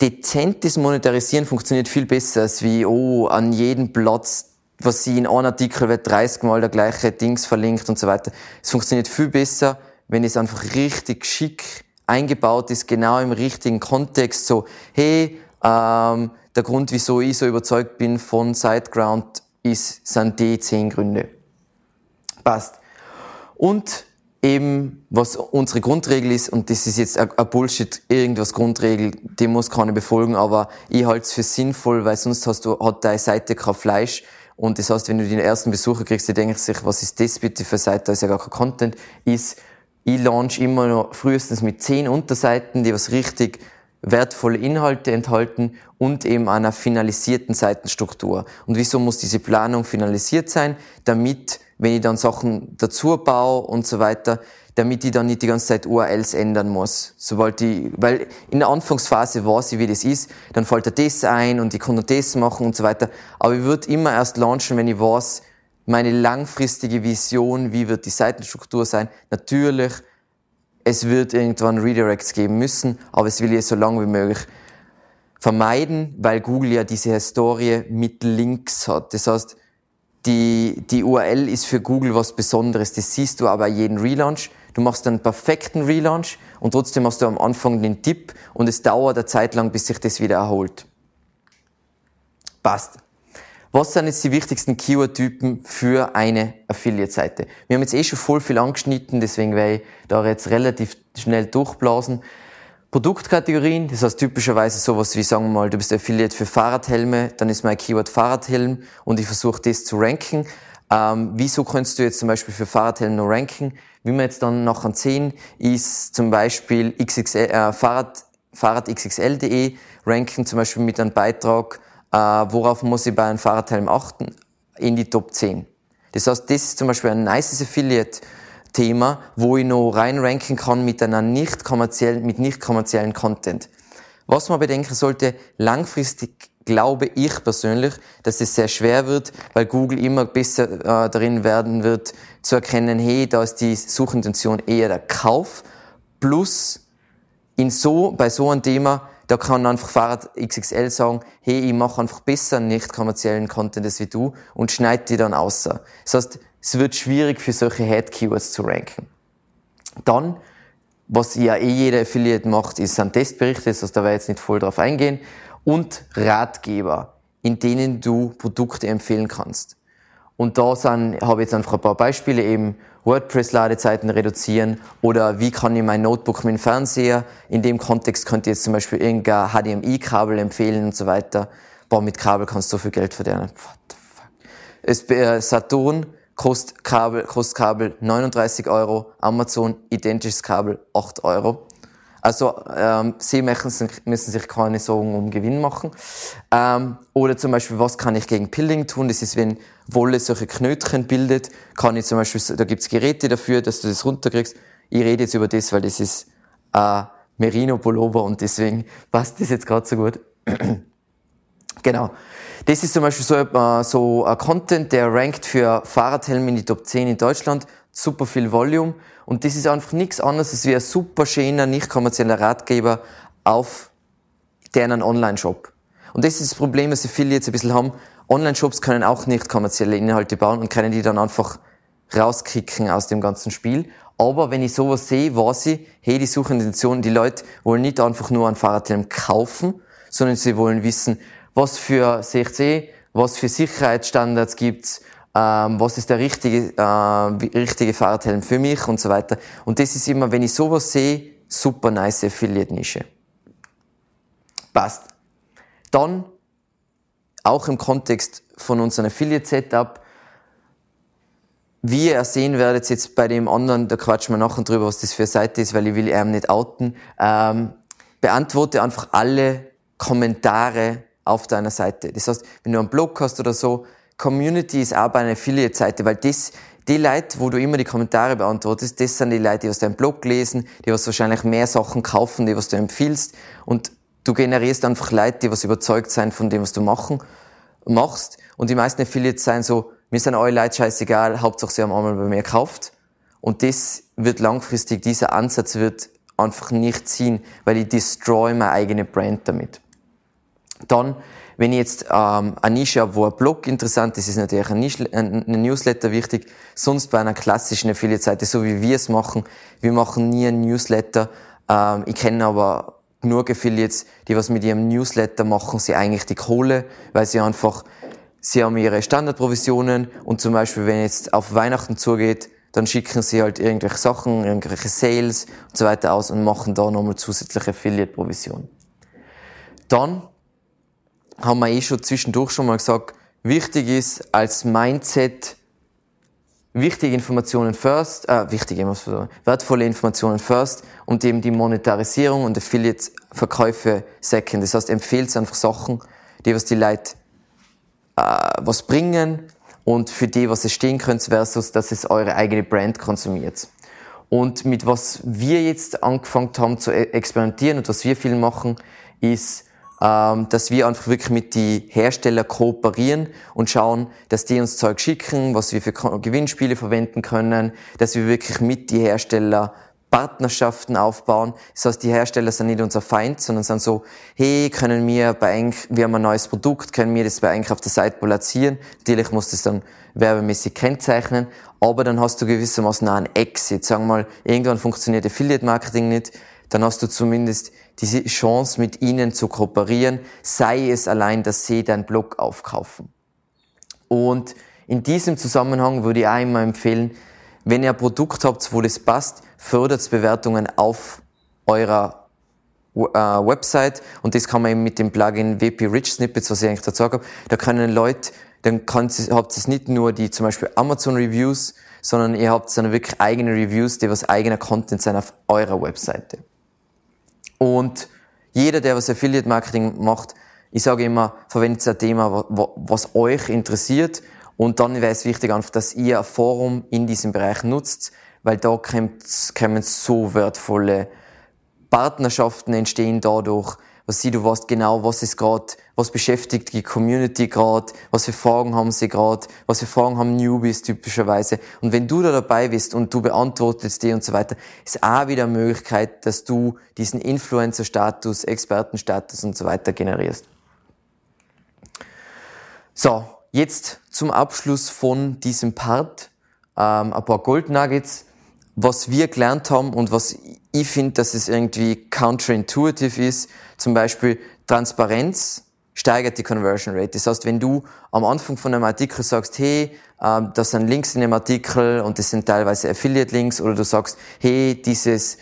[SPEAKER 1] Dezentes Monetarisieren funktioniert viel besser als wie, oh, an jedem Platz, was sie in einem Artikel wird 30 Mal der gleiche Dings verlinkt und so weiter. Es funktioniert viel besser, wenn es einfach richtig schick eingebaut ist, genau im richtigen Kontext, so, hey, ähm, der Grund, wieso ich so überzeugt bin von SiteGround, ist, sind die zehn Gründe. Passt. Und eben, was unsere Grundregel ist, und das ist jetzt ein Bullshit, irgendwas Grundregel, die muss keiner befolgen, aber ich halte es für sinnvoll, weil sonst hast du, hat deine Seite kein Fleisch. Und das heißt, wenn du den ersten Besucher kriegst, die denken sich, was ist das bitte für Seite, da ist ja gar kein Content, ist, ich launch immer noch frühestens mit zehn Unterseiten, die was richtig wertvolle Inhalte enthalten und eben einer finalisierten Seitenstruktur. Und wieso muss diese Planung finalisiert sein? Damit wenn ich dann Sachen dazu baue und so weiter, damit ich dann nicht die ganze Zeit URLs ändern muss. Sobald ich, weil in der Anfangsphase weiß ich, wie das ist, dann fällt da das ein und ich kann das machen und so weiter. Aber ich würde immer erst launchen, wenn ich weiß, meine langfristige Vision, wie wird die Seitenstruktur sein. Natürlich, es wird irgendwann Redirects geben müssen, aber es will ich so lange wie möglich vermeiden, weil Google ja diese Historie mit Links hat. Das heißt, die, die URL ist für Google was Besonderes. Das siehst du aber jeden Relaunch. Du machst einen perfekten Relaunch und trotzdem hast du am Anfang den Tipp und es dauert eine Zeit lang, bis sich das wieder erholt. Passt. Was sind jetzt die wichtigsten Keyword-Typen für eine Affiliate-Seite? Wir haben jetzt eh schon voll viel angeschnitten, deswegen werde ich da jetzt relativ schnell durchblasen. Produktkategorien, das heißt typischerweise sowas wie, sagen wir mal, du bist Affiliate für Fahrradhelme, dann ist mein Keyword Fahrradhelm und ich versuche das zu ranken. Ähm, wieso kannst du jetzt zum Beispiel für Fahrradhelm noch ranken? Wie wir jetzt dann nachher sehen, ist zum Beispiel XXL, äh, Fahrrad, Fahrradxxl.de ranken, zum Beispiel mit einem Beitrag, äh, worauf muss ich bei einem Fahrradhelm achten, in die Top 10. Das heißt, das ist zum Beispiel ein nices Affiliate, Thema, wo ich noch reinranken kann mit einer nicht kommerziellen, mit nicht kommerziellen Content. Was man bedenken sollte, langfristig glaube ich persönlich, dass es sehr schwer wird, weil Google immer besser äh, darin werden wird, zu erkennen, hey, da ist die Suchintention eher der Kauf, plus in so, bei so einem Thema, da kann einfach Fahrrad XXL sagen, hey, ich mache einfach besser nicht kommerziellen Content als wie du und schneid die dann außer. Das heißt, es wird schwierig für solche Head-Keywords zu ranken. Dann, was ja eh jeder Affiliate macht, ist ein Testbericht, das heißt, da werde ich jetzt nicht voll drauf eingehen, und Ratgeber, in denen du Produkte empfehlen kannst. Und da sind, habe ich jetzt einfach ein paar Beispiele eben, WordPress-Ladezeiten reduzieren oder wie kann ich mein Notebook mit dem Fernseher, in dem Kontext könnte ich jetzt zum Beispiel irgendein HDMI-Kabel empfehlen und so weiter. Boah, mit Kabel kannst du so viel Geld verdienen. What the fuck. Es, äh, Saturn kostet Kabel, kostet Kabel 39 Euro, Amazon identisches Kabel 8 Euro. Also ähm, sie müssen, sich keine Sorgen um Gewinn machen. Ähm, oder zum Beispiel, was kann ich gegen Pilling tun? Das ist, wenn Wolle solche Knötchen bildet, kann ich zum Beispiel, da gibt's Geräte dafür, dass du das runterkriegst. Ich rede jetzt über das, weil das ist äh, Merino Pullover und deswegen passt das jetzt gerade so gut. Genau. Das ist zum Beispiel so, äh, so ein Content, der rankt für Fahrradhelme in die Top 10 in Deutschland. Super viel Volume. Und das ist einfach nichts anderes als wie ein super schöner, nicht kommerzieller Ratgeber auf deren Online-Shop. Und das ist das Problem, was viele jetzt ein bisschen haben. Online-Shops können auch nicht kommerzielle Inhalte bauen und können die dann einfach rauskicken aus dem ganzen Spiel. Aber wenn ich sowas sehe, weiß ich, hey, die Suchintention, die Leute wollen nicht einfach nur ein Fahrradhelm kaufen, sondern sie wollen wissen, was für CXC, was für Sicherheitsstandards gibt's, ähm, was ist der richtige, äh, richtige Fahrradhelm für mich und so weiter. Und das ist immer, wenn ich sowas sehe, super nice Affiliate-Nische. Passt. Dann, auch im Kontext von unserem Affiliate-Setup, wie ihr sehen werdet jetzt bei dem anderen, da quatschen wir nachher drüber, was das für eine Seite ist, weil ich will ihm nicht outen, ähm, beantworte einfach alle Kommentare auf deiner Seite. Das heißt, wenn du einen Blog hast oder so, Community ist auch bei einer Affiliate-Seite, weil das, die Leute, wo du immer die Kommentare beantwortest, das sind die Leute, die aus deinem Blog lesen, die was wahrscheinlich mehr Sachen kaufen, die was du empfiehlst. Und du generierst einfach Leute, die was überzeugt sein von dem, was du machen, machst. Und die meisten Affiliates sind so, mir sind alle Leute scheißegal, Hauptsache sie haben einmal bei mir gekauft. Und das wird langfristig, dieser Ansatz wird einfach nicht ziehen, weil ich destroy meine eigene Brand damit. Dann, wenn ich jetzt ähm, eine Nische habe, wo ein Blog interessant ist, ist natürlich ein, Nische, ein, Newsletter wichtig. Sonst bei einer klassischen Affiliate-Seite, so wie wir es machen, wir machen nie ein Newsletter. Ähm, ich kenne aber genug Affiliates, die was mit ihrem Newsletter machen, sie eigentlich die Kohle, weil sie einfach, sie haben ihre Standardprovisionen und zum Beispiel, wenn jetzt auf Weihnachten zugeht, dann schicken sie halt irgendwelche Sachen, irgendwelche Sales und so weiter aus und machen da nochmal zusätzliche Affiliate-Provision. Dann haben wir eh schon zwischendurch schon mal gesagt, wichtig ist als Mindset, wichtige Informationen first, äh, wichtige, wertvolle Informationen first und eben die Monetarisierung und Affiliate-Verkäufe second. Das heißt, empfehlt einfach Sachen, die was die Leute äh, was bringen und für die, was es stehen könnt, versus, dass es eure eigene Brand konsumiert. Und mit was wir jetzt angefangen haben zu e-, experimentieren und was wir viel machen, ist, ähm, dass wir einfach wirklich mit die Hersteller kooperieren und schauen, dass die uns Zeug schicken, was wir für Gewinnspiele verwenden können, dass wir wirklich mit die Hersteller Partnerschaften aufbauen. Das heißt, die Hersteller sind nicht unser Feind, sondern sind so, hey, können wir bei Enk, wir haben ein neues Produkt, können wir das bei Enk auf der Seite platzieren? Natürlich muss das dann werbemäßig kennzeichnen, aber dann hast du gewissermaßen einen Exit. Sagen wir mal, irgendwann funktioniert Affiliate Marketing nicht, dann hast du zumindest diese Chance, mit ihnen zu kooperieren, sei es allein, dass sie deinen Blog aufkaufen. Und in diesem Zusammenhang würde ich immer empfehlen, wenn ihr ein Produkt habt, wo das passt, fördert Bewertungen auf eurer äh, Website und das kann man eben mit dem Plugin WP Rich Snippets, was ich eigentlich dazu habe, da können Leute, dann habt ihr nicht nur die zum Beispiel Amazon Reviews, sondern ihr habt dann wirklich eigene Reviews, die was eigener Content sein auf eurer Webseite. Und jeder, der was Affiliate Marketing macht, ich sage immer, verwendet ein Thema, was euch interessiert. Und dann wäre es wichtig einfach, dass ihr ein Forum in diesem Bereich nutzt, weil da kommen so wertvolle Partnerschaften entstehen dadurch, was sie, du weißt genau, was ist gerade, was beschäftigt die Community gerade, was für Fragen haben sie gerade, was für Fragen haben Newbies typischerweise. Und wenn du da dabei bist und du beantwortest die und so weiter, ist auch wieder eine Möglichkeit, dass du diesen Influencer-Status, Expertenstatus und so weiter generierst. So, jetzt zum Abschluss von diesem Part ähm, ein paar Gold Nuggets was wir gelernt haben und was ich finde, dass es irgendwie counterintuitive ist, zum Beispiel Transparenz steigert die Conversion Rate. Das heißt, wenn du am Anfang von einem Artikel sagst, hey, äh, das sind Links in dem Artikel und das sind teilweise Affiliate-Links oder du sagst, hey, dieses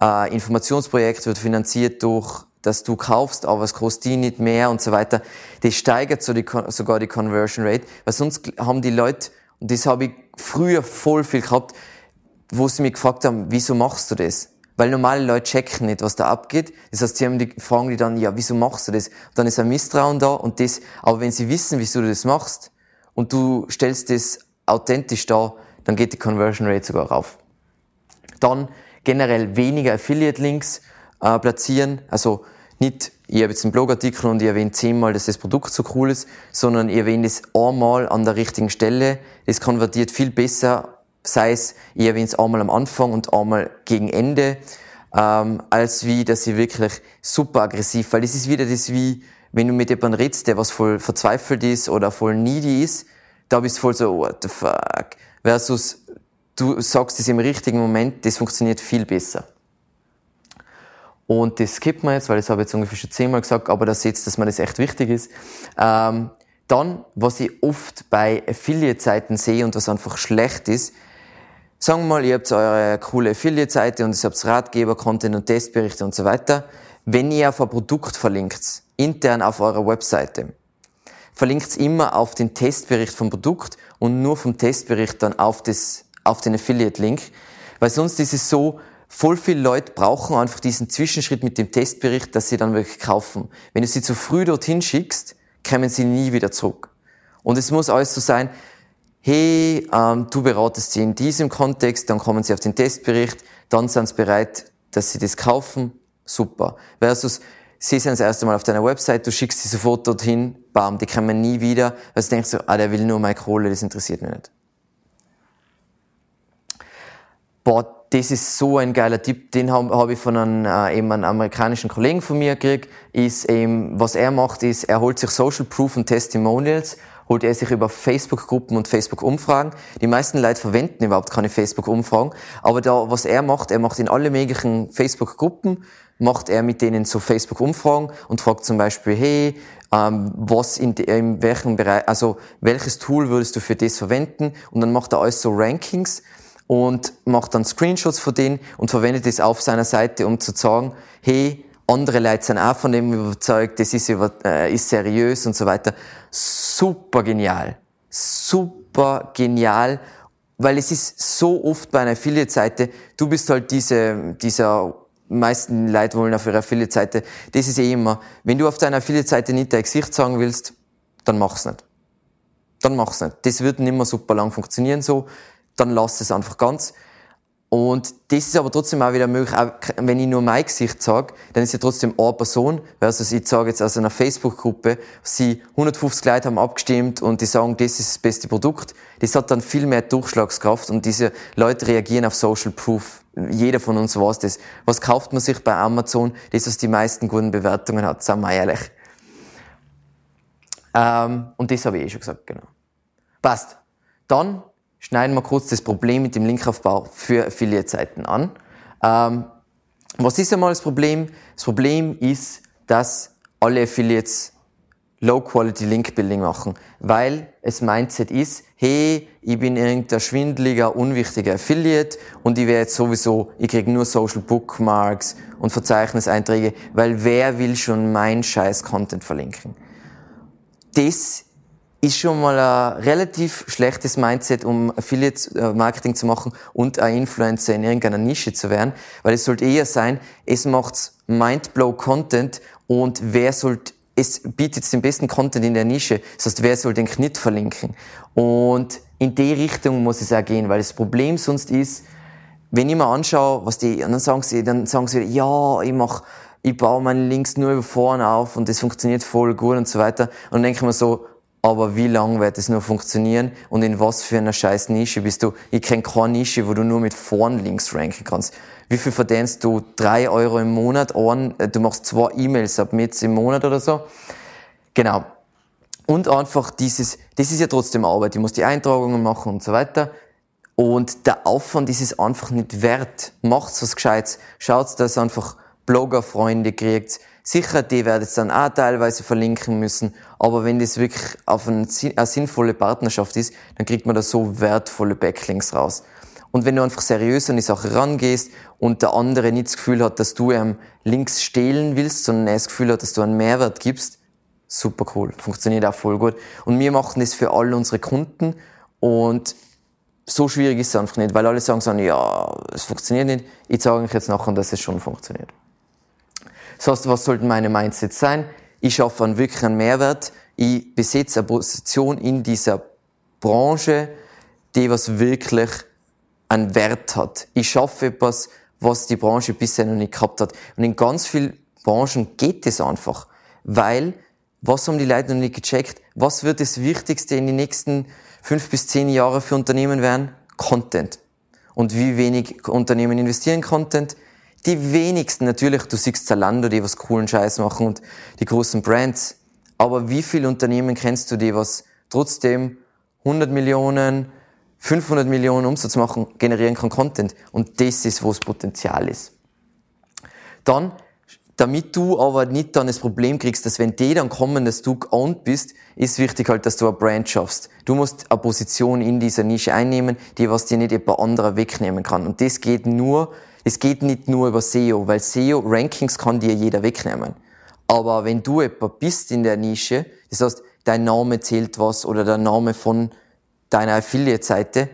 [SPEAKER 1] äh, Informationsprojekt wird finanziert durch dass du kaufst, aber es kostet die nicht mehr und so weiter. Das steigert so die, sogar die Conversion Rate, weil sonst haben die Leute, und das habe ich früher voll viel gehabt, wo sie mich gefragt haben, wieso machst du das? Weil normale Leute checken nicht, was da abgeht. Das heißt, sie haben die, fragen die dann, ja, wieso machst du das? Und dann ist ein Misstrauen da und das, aber wenn sie wissen, wieso du das machst und du stellst das authentisch dar, dann geht die Conversion Rate sogar rauf. Dann generell weniger Affiliate-Links äh, platzieren, also nicht, ich habe jetzt einen Blogartikel und ich erwähne zehnmal, dass das Produkt so cool ist, sondern ich erwähne es einmal an der richtigen Stelle. Das konvertiert viel besser, sei es, ich erwähne es einmal am Anfang und einmal gegen Ende, ähm, als wie, dass ich wirklich super aggressiv, weil das ist wieder das wie, wenn du mit jemandem redest, der was voll verzweifelt ist oder voll needy ist, da bist du voll so, what the fuck, versus du sagst es im richtigen Moment, das funktioniert viel besser. Und das skippt man jetzt, weil das habe ich jetzt ungefähr schon zehnmal gesagt, aber da seht ihr, dass mir das echt wichtig ist. Ähm, dann, was ich oft bei Affiliate-Seiten sehe und was einfach schlecht ist, sagen wir mal, ihr habt eure coole Affiliate-Seite und ihr habt Ratgeber, Content und Testberichte und so weiter. Wenn ihr auf ein Produkt verlinkt, intern auf eurer Webseite, verlinkt immer auf den Testbericht vom Produkt und nur vom Testbericht dann auf, das, auf den Affiliate-Link. Weil sonst ist es so, voll viele Leute brauchen einfach diesen Zwischenschritt mit dem Testbericht, dass sie dann wirklich kaufen. Wenn du sie zu früh dorthin schickst, kommen sie nie wieder zurück. Und es muss alles so sein, hey, ähm, du beratest sie in diesem Kontext, dann kommen sie auf den Testbericht, dann sind sie bereit, dass sie das kaufen, super. Versus, sie sind das erste Mal auf deiner Website, du schickst sie sofort dorthin, bam, die kommen nie wieder, weil du denkst so, ah, der will nur meine Kohle, das interessiert mich nicht. Boah, das ist so ein geiler Tipp, den habe hab ich von einem, äh, eben einem amerikanischen Kollegen von mir gekriegt, ist eben, was er macht, ist, er holt sich Social Proof und Testimonials, holt er sich über Facebook-Gruppen und Facebook-Umfragen. Die meisten Leute verwenden überhaupt keine Facebook-Umfragen, aber da, was er macht, er macht in alle möglichen Facebook-Gruppen, macht er mit denen so Facebook-Umfragen und fragt zum Beispiel, hey, ähm, was in, in welchem Bereich, also welches Tool würdest du für das verwenden? Und dann macht er alles so Rankings und macht dann Screenshots von denen und verwendet es auf seiner Seite, um zu sagen, hey, andere Leute sind auch von dem überzeugt, das ist, über, äh, ist seriös und so weiter. Super genial. Super genial, weil es ist so oft bei einer Affiliate-Seite, du bist halt diese, dieser meisten Leute wollen auf ihrer Affiliate-Seite, das ist eh immer, wenn du auf deiner Affiliate-Seite nicht dein Gesicht sagen willst, dann mach's nicht. Dann mach's nicht. Das wird nicht mehr super lang funktionieren so dann lass es einfach ganz. Und das ist aber trotzdem auch wieder möglich, auch wenn ich nur mein Gesicht sage, dann ist ja trotzdem eine Person, versus ich sage jetzt aus einer Facebook-Gruppe, sie 150 Leute haben abgestimmt und die sagen, das ist das beste Produkt. Das hat dann viel mehr Durchschlagskraft und diese Leute reagieren auf Social Proof. Jeder von uns weiß das. Was kauft man sich bei Amazon? Das, was die meisten guten Bewertungen hat, sagen wir ehrlich. Ähm, und das habe ich eh schon gesagt, genau. Passt. Dann schneiden wir kurz das Problem mit dem Linkaufbau für Affiliate-Seiten an. Ähm, was ist einmal das Problem? Das Problem ist, dass alle Affiliates Low-Quality Link-Building machen, weil es Mindset ist, hey, ich bin irgendein schwindeliger, unwichtiger Affiliate und ich werde jetzt sowieso, ich kriege nur Social Bookmarks und Verzeichniseinträge, weil wer will schon mein scheiß Content verlinken? Das ist schon mal ein relativ schlechtes Mindset, um Affiliate-Marketing zu machen und ein Influencer in irgendeiner Nische zu werden, weil es sollte eher sein, es macht Mindblow-Content und wer sollte es bietet den besten Content in der Nische. Das heißt, wer soll den Knitt verlinken? Und in die Richtung muss es auch gehen, weil das Problem sonst ist, wenn ich mir anschaue, was die, und dann sagen sie, dann sagen sie, ja, ich mach, ich baue meine Links nur über vorne auf und das funktioniert voll gut und so weiter. Und dann denke ich mir so, aber wie lange wird es nur funktionieren und in was für einer scheiß Nische bist du? Ich kenne keine Nische, wo du nur mit vorn links ranken kannst. Wie viel verdienst du? Drei Euro im Monat? Ein, äh, du machst zwei E-Mail-Submits im Monat oder so? Genau. Und einfach dieses, das ist ja trotzdem Arbeit. Ich muss die Eintragungen machen und so weiter. Und der Aufwand ist es einfach nicht wert. Macht's was Gescheites. Schaut, dass ihr einfach Blogger-Freunde kriegt Sicher, die werden es dann auch teilweise verlinken müssen, aber wenn das wirklich auf eine, eine sinnvolle Partnerschaft ist, dann kriegt man da so wertvolle Backlinks raus. Und wenn du einfach seriös an die Sache rangehst und der andere nicht das Gefühl hat, dass du ihm Links stehlen willst, sondern er das Gefühl hat, dass du einen Mehrwert gibst, super cool. Funktioniert auch voll gut. Und wir machen das für all unsere Kunden und so schwierig ist es einfach nicht, weil alle sagen so, ja, es funktioniert nicht. Ich sage euch jetzt nachher, dass es schon funktioniert. Das heißt, was sollten meine Mindset sein? Ich schaffe einen wirklichen Mehrwert. Ich besetze eine Position in dieser Branche, die was wirklich einen Wert hat. Ich schaffe etwas, was die Branche bisher noch nicht gehabt hat. Und in ganz vielen Branchen geht das einfach. Weil, was haben die Leute noch nicht gecheckt? Was wird das Wichtigste in den nächsten fünf bis zehn Jahren für Unternehmen werden? Content. Und wie wenig Unternehmen investieren in Content? Die wenigsten, natürlich, du siehst Zalando, die was coolen Scheiß machen und die großen Brands. Aber wie viele Unternehmen kennst du, die was trotzdem 100 Millionen, 500 Millionen Umsatz machen, generieren kann Content? Und das ist, wo das Potenzial ist. Dann, damit du aber nicht dann das Problem kriegst, dass wenn die dann kommen, dass du geowned bist, ist wichtig halt, dass du eine Brand schaffst. Du musst eine Position in dieser Nische einnehmen, die was dir nicht jemand anderer wegnehmen kann. Und das geht nur, es geht nicht nur über SEO, weil SEO-Rankings kann dir jeder wegnehmen. Aber wenn du jemand bist in der Nische, das heißt, dein Name zählt was oder der Name von deiner Affiliate-Seite,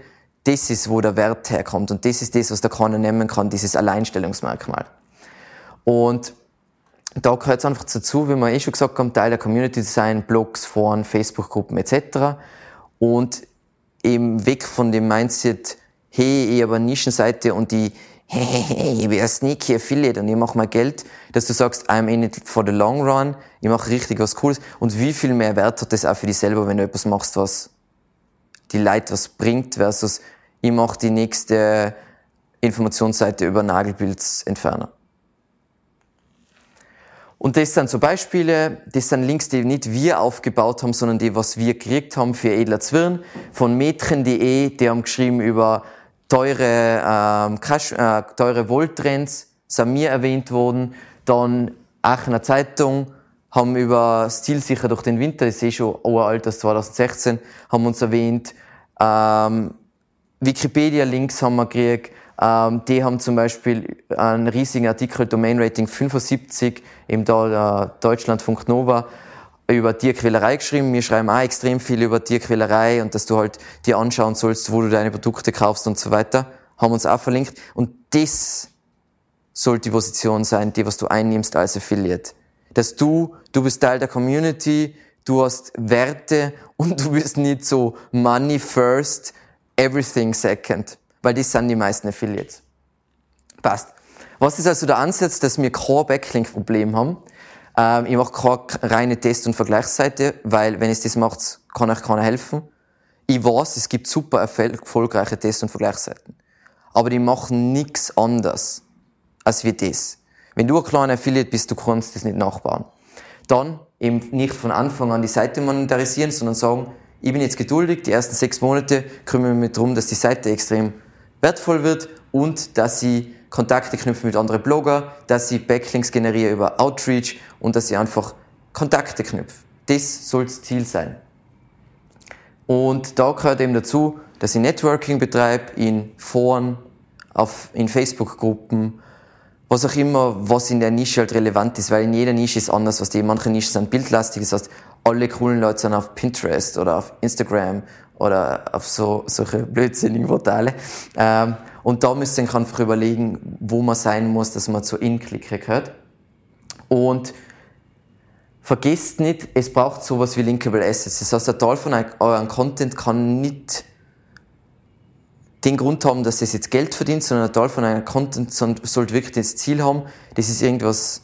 [SPEAKER 1] das ist, wo der Wert herkommt. Und das ist das, was der keiner nehmen kann, dieses Alleinstellungsmerkmal. Und da gehört es einfach dazu, wie wir eh schon gesagt haben, Teil der Community Design, Blogs, Foren, Facebook-Gruppen etc. Und eben weg von dem Mindset, hey, ich habe eine Nischenseite und die hey, hey, hey, ich bin ein sneaky Affiliate und ich mache mal Geld, dass du sagst, I'm in it for the long run, ich mache richtig was Cooles. Und wie viel mehr Wert hat das auch für dich selber, wenn du etwas machst, was die Leute was bringt, versus ich mache die nächste Informationsseite über Nagelbildsentferner. Und das sind so Beispiele, das sind Links, die nicht wir aufgebaut haben, sondern die, was wir gekriegt haben für Edler Zwirn. Von metren.de, die haben geschrieben über teure, ähm, Crash, äh, teure Volttrends, sind mir erwähnt worden. Dann Aachener Zeitung haben über Stilsicher durch den Winter, ist eh schon uralt, das 2016, haben uns erwähnt. Ähm, Wikipedia-Links haben wir gekriegt. Ähm, die haben zum Beispiel einen riesigen Artikel, Domain Rating 75, eben da äh, Deutschlandfunk Nova, über Tierquälerei geschrieben. Wir schreiben auch extrem viel über Tierquälerei und dass du halt dir anschauen sollst, wo du deine Produkte kaufst und so weiter. Haben uns auch verlinkt. Und das sollte die Position sein, die was du einnimmst als Affiliate. Dass du, du bist Teil der Community, du hast Werte und du bist nicht so money first, everything second. Weil das sind die meisten Affiliates. Passt. Was ist also der Ansatz, dass wir kein Backlink-Problem haben? Ähm, ich mache keine reine Test- und Vergleichsseite, weil wenn es das macht, kann euch keiner helfen. Ich weiß, es gibt super erfolgreiche Test- und Vergleichsseiten. Aber die machen nichts anders als wie das. Wenn du ein kleiner Affiliate bist, du kannst das nicht nachbauen. Dann eben nicht von Anfang an die Seite monetarisieren, sondern sagen, ich bin jetzt geduldig, die ersten sechs Monate kümmere ich mich darum, dass die Seite extrem wertvoll wird und dass sie Kontakte knüpfen mit anderen Blogger, dass sie Backlinks generiere über Outreach und dass sie einfach Kontakte knüpfen. Das soll das Ziel sein. Und da gehört eben dazu, dass ich Networking betreibe in Foren, auf, in Facebook-Gruppen, was auch immer, was in der Nische halt relevant ist, weil in jeder Nische ist anders, was die, manche Nischen sind bildlastig, das heißt, alle coolen Leute sind auf Pinterest oder auf Instagram oder auf so, solche blödsinnigen Portale. Ähm, und da müsst ihr einfach überlegen, wo man sein muss, dass man zu In-Clicker gehört. Und vergesst nicht, es braucht sowas wie Linkable Assets. Das heißt, ein Teil von eurem Content kann nicht den Grund haben, dass es jetzt Geld verdient, sondern ein Teil von einem Content sollte wirklich das Ziel haben, das ist irgendwas,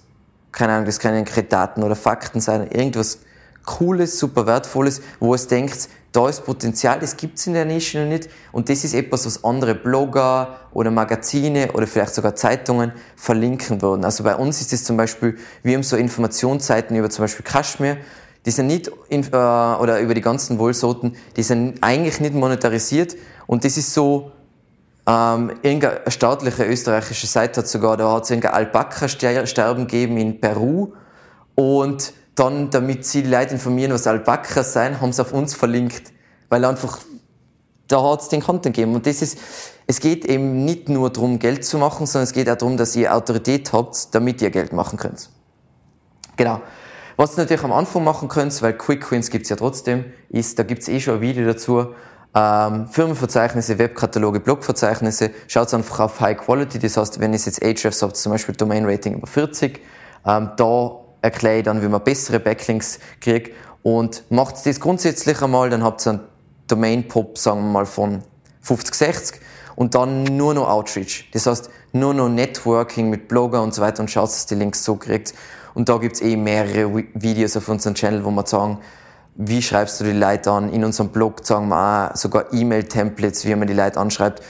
[SPEAKER 1] keine Ahnung, das können Daten oder Fakten sein, irgendwas Cooles, super Wertvolles, wo es denkt, da ist Potenzial, das gibt's in der Nische noch nicht. Und das ist etwas, was andere Blogger oder Magazine oder vielleicht sogar Zeitungen verlinken würden. Also bei uns ist es zum Beispiel, wir haben so Informationsseiten über zum Beispiel Kaschmir, die sind nicht, in, äh, oder über die ganzen Wohlsorten, die sind eigentlich nicht monetarisiert. Und das ist so, ähm, irgendeine staatliche österreichische Seite hat sogar, da hat es irgendein Alpaka-Sterben gegeben in Peru. Und dann, damit sie die Leute informieren, was Alpaka sein, haben sie auf uns verlinkt. Weil einfach, da hat es den Content gegeben. Und das ist, es geht eben nicht nur darum, Geld zu machen, sondern es geht auch darum, dass ihr Autorität habt, damit ihr Geld machen könnt. Genau. Was ihr natürlich am Anfang machen könnt, weil Quick Wins gibt's ja trotzdem, ist, da gibt's eh schon ein Video dazu, ähm, Firmenverzeichnisse, Webkataloge, Blogverzeichnisse, schaut einfach auf High Quality, das heißt, wenn ihr jetzt Ahrefs habt, zum Beispiel Domain Rating über 40, ähm, da erkläre dann, wie man bessere Backlinks kriegt. Und macht das grundsätzlich einmal, dann habt ihr einen Domain-Pop, sagen wir mal, von 50, 60. und dann nur noch Outreach. Das heißt, nur noch Networking mit Blogger und so weiter und schaut, dass die Links so kriegt. Und da gibt's eh mehrere Videos auf unserem Channel, wo wir sagen, wie schreibst du die Leute an? In unserem Blog sagen wir auch sogar E-Mail-Templates, wie man die Leute anschreibt.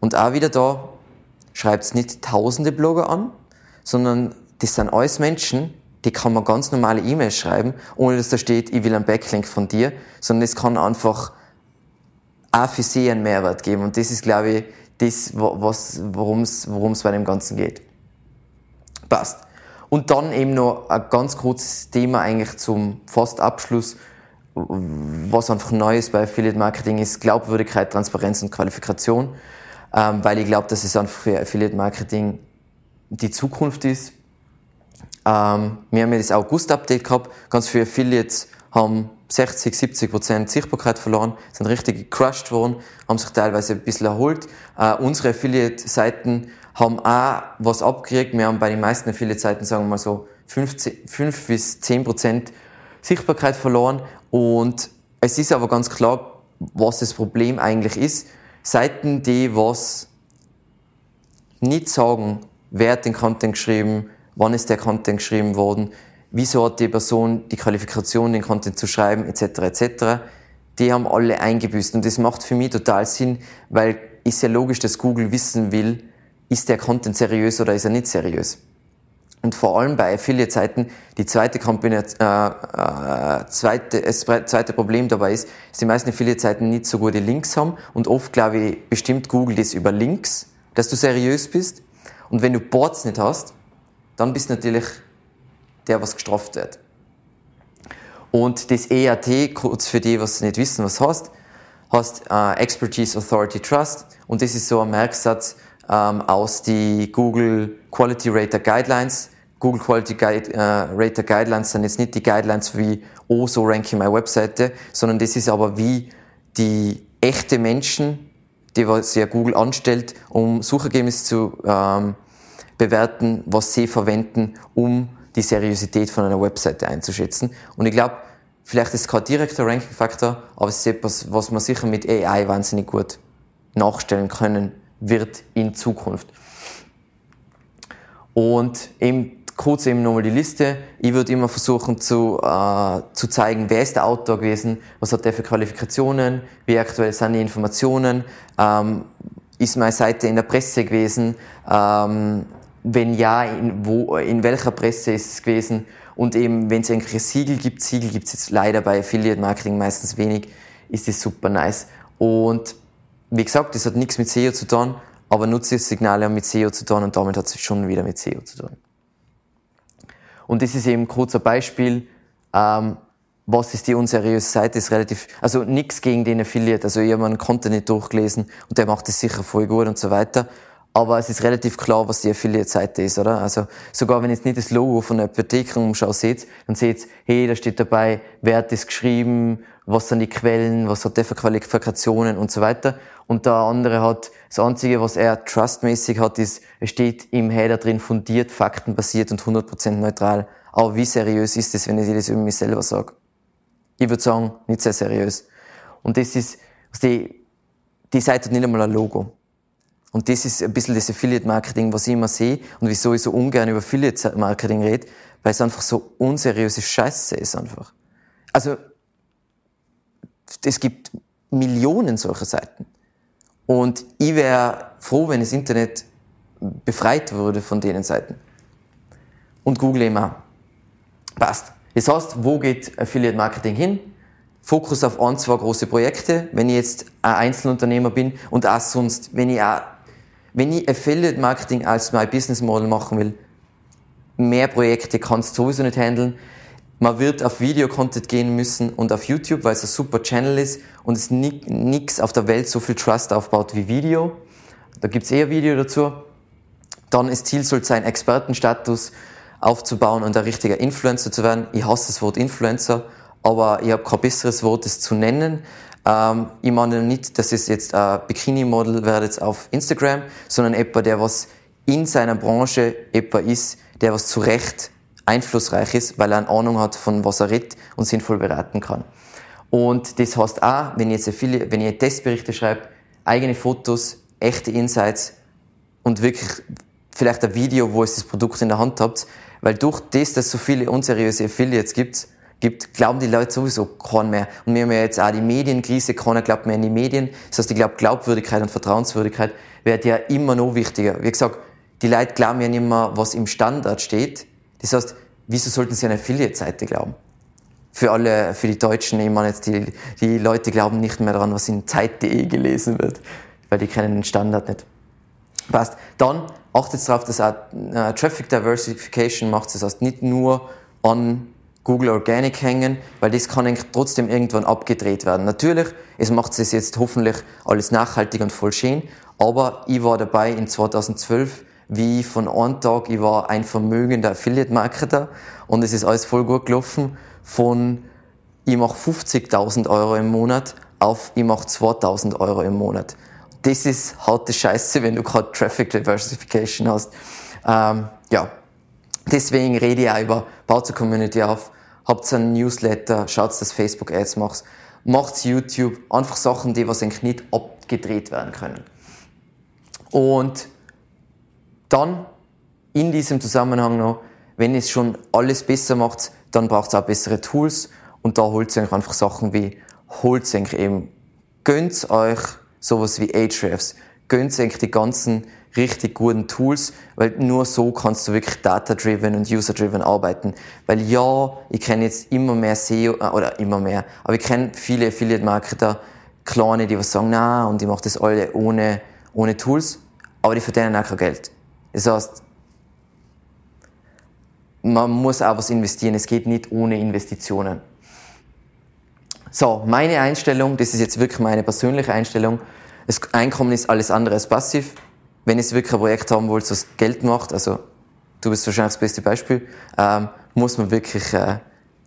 [SPEAKER 1] Und auch wieder da, schreibt's nicht tausende Blogger an, sondern das sind alles Menschen, die kann man ganz normale E-Mails schreiben, ohne dass da steht, ich will einen Backlink von dir, sondern es kann einfach auch für sie einen Mehrwert geben. Und das ist, glaube ich, das, worum es bei dem Ganzen geht. Passt. Und dann eben noch ein ganz kurzes Thema eigentlich zum fast Abschluss, was einfach Neues bei Affiliate Marketing ist, Glaubwürdigkeit, Transparenz und Qualifikation, ähm, weil ich glaube, dass es einfach für Affiliate Marketing die Zukunft ist. Ähm, wir haben ja das August-Update gehabt, ganz viele Affiliates haben 60, 70 Prozent Sichtbarkeit verloren, sind richtig gecrushed worden, haben sich teilweise ein bisschen erholt. Äh, unsere Affiliate-Seiten haben auch was abgekriegt. Wir haben bei den meisten Affiliate-Seiten, sagen wir mal so, 5, 5 bis 10 Prozent Sichtbarkeit verloren. Und es ist aber ganz klar, was das Problem eigentlich ist. Seiten, die was nicht sagen, wer hat den Content geschrieben, wann ist der Content geschrieben worden, wieso hat die Person die Qualifikation, den Content zu schreiben, etc., etc., die haben alle eingebüßt. Und das macht für mich total Sinn, weil ist ja logisch, dass Google wissen will, ist der Content seriös oder ist er nicht seriös. Und vor allem bei Affiliate-Seiten, die zweite, Kombination, äh, äh, zweite, das zweite Problem dabei ist, dass die meisten Affiliate-Seiten nicht so gute Links haben und oft, glaube ich, bestimmt Google das über Links, dass du seriös bist. Und wenn du Boards nicht hast, dann bist du natürlich der, was gestraft wird. Und das EAT, kurz für die, was nicht wissen, was heißt, heißt äh, Expertise, Authority, Trust. Und das ist so ein Merksatz ähm, aus die Google Quality Rater Guidelines. Google Quality Guide, äh, Rater Guidelines sind jetzt nicht die Guidelines wie, oh, so ranke ich meine Webseite, sondern das ist aber wie die echte Menschen, die was ja Google anstellt, um Suchergebnisse zu ähm, bewerten, was sie verwenden, um die Seriosität von einer Webseite einzuschätzen. Und ich glaube, vielleicht ist es kein direkter Ranking-Faktor, aber es ist etwas, was man sicher mit AI wahnsinnig gut nachstellen können wird in Zukunft. Und eben kurz eben nochmal die Liste. Ich würde immer versuchen zu, äh, zu zeigen, wer ist der Autor gewesen, was hat der für Qualifikationen, wie aktuell sind die Informationen, ähm, ist meine Seite in der Presse gewesen, ähm, wenn ja, in, wo, in welcher Presse ist es gewesen? Und eben, wenn es irgendwelche Siegel gibt, Siegel gibt es jetzt leider bei Affiliate Marketing meistens wenig, ist das super nice. Und wie gesagt, das hat nichts mit SEO zu tun, aber Nutzersignale haben mit SEO zu tun und damit hat es schon wieder mit SEO zu tun. Und das ist eben ein Beispiel, ähm, was ist die unseriöse Seite, ist relativ, also nichts gegen den Affiliate, also ich Content nicht durchgelesen und der macht das sicher voll gut und so weiter, aber es ist relativ klar, was die Affiliate-Seite ist, oder? Also, sogar wenn jetzt nicht das Logo von der Apothekenumschau seht, dann seht hey, da steht dabei, wer hat das geschrieben, was sind die Quellen, was hat der für Qualifikationen und so weiter. Und der andere hat, das Einzige, was er trustmäßig hat, ist, es steht im Header drin, fundiert, faktenbasiert und 100% neutral. Aber wie seriös ist das, wenn ich das über mich selber sage? Ich würde sagen, nicht sehr seriös. Und das ist, die, die Seite hat nicht einmal ein Logo. Und das ist ein bisschen das Affiliate-Marketing, was ich immer sehe und wieso ich so ungern über Affiliate-Marketing rede, weil es einfach so unseriöse Scheiße ist einfach. Also, es gibt Millionen solcher Seiten. Und ich wäre froh, wenn das Internet befreit würde von denen Seiten. Und Google immer. Passt. Das heißt, wo geht Affiliate Marketing hin? Fokus auf ein, zwei große Projekte, wenn ich jetzt ein Einzelunternehmer bin und auch sonst, wenn ich auch wenn ich Affiliate Marketing als mein Business Model machen will, mehr Projekte kannst du sowieso nicht handeln. Man wird auf Video-Content gehen müssen und auf YouTube, weil es ein super Channel ist und es nichts auf der Welt so viel Trust aufbaut wie Video. Da gibt's eher Video dazu. Dann das Ziel soll sein, Expertenstatus aufzubauen und ein richtiger Influencer zu werden. Ich hasse das Wort Influencer, aber ich habe kein besseres Wort, das zu nennen. Ähm, ich meine nicht, dass es jetzt ein Bikini-Model wird auf Instagram, sondern jemand, der was in seiner Branche jemand ist, der was zu Recht einflussreich ist, weil er eine Ahnung hat, von was er redet und sinnvoll beraten kann. Und das heißt auch, wenn ich jetzt viele, wenn ich Testberichte schreibe, eigene Fotos echte Insights und wirklich vielleicht ein Video, wo ihr das Produkt in der Hand habt, weil durch das, dass es so viele unseriöse Affiliates gibt, gibt, glauben die Leute sowieso keinen mehr. Und wir haben ja jetzt auch die Medienkrise, keiner glaubt mehr in die Medien. Das heißt, ich glaube, Glaubwürdigkeit und Vertrauenswürdigkeit wird ja immer noch wichtiger. Wie gesagt, die Leute glauben ja nicht mehr, was im Standard steht. Das heißt, wieso sollten sie an eine Affiliate-Seite glauben? Für alle, für die Deutschen, ich meine jetzt, die, die Leute glauben nicht mehr daran, was in Zeit.de gelesen wird, weil die kennen den Standard nicht. Passt. Dann achtet darauf, dass auch äh, Traffic Diversification macht. Das heißt, nicht nur an Google Organic hängen, weil das kann trotzdem irgendwann abgedreht werden. Natürlich, es macht es jetzt hoffentlich alles nachhaltig und voll schön, aber ich war dabei in 2012, wie von einem Tag, ich war ein vermögender Affiliate-Marketer und es ist alles voll gut gelaufen von ich mache 50.000 Euro im Monat auf ich mache 2.000 Euro im Monat. Das ist harte Scheiße, wenn du gerade Traffic Diversification hast. Ähm, ja, deswegen rede ich auch über baut zur Community auf, habt einen Newsletter, schaut, dass Facebook Ads macht, macht YouTube, einfach Sachen, die was eigentlich nicht abgedreht werden können. Und dann in diesem Zusammenhang noch, wenn es schon alles besser macht, dann braucht es auch bessere Tools. Und da holt ihr einfach Sachen wie, holt euch eben, gönnt euch sowas wie Ahrefs, gönnt euch die ganzen richtig guten Tools, weil nur so kannst du wirklich data-driven und user-driven arbeiten. Weil ja, ich kenne jetzt immer mehr SEO, äh, oder immer mehr, aber ich kenne viele Affiliate-Marketer, kleine, die was sagen, na, und ich mache das alle ohne, ohne Tools, aber die verdienen auch kein Geld. Das heißt, man muss auch was investieren, es geht nicht ohne Investitionen. So, meine Einstellung, das ist jetzt wirklich meine persönliche Einstellung, das Einkommen ist alles andere als passiv wenn ihr wirklich ein Projekt haben wollt, das Geld macht, also du bist wahrscheinlich das beste Beispiel, ähm, muss man wirklich äh,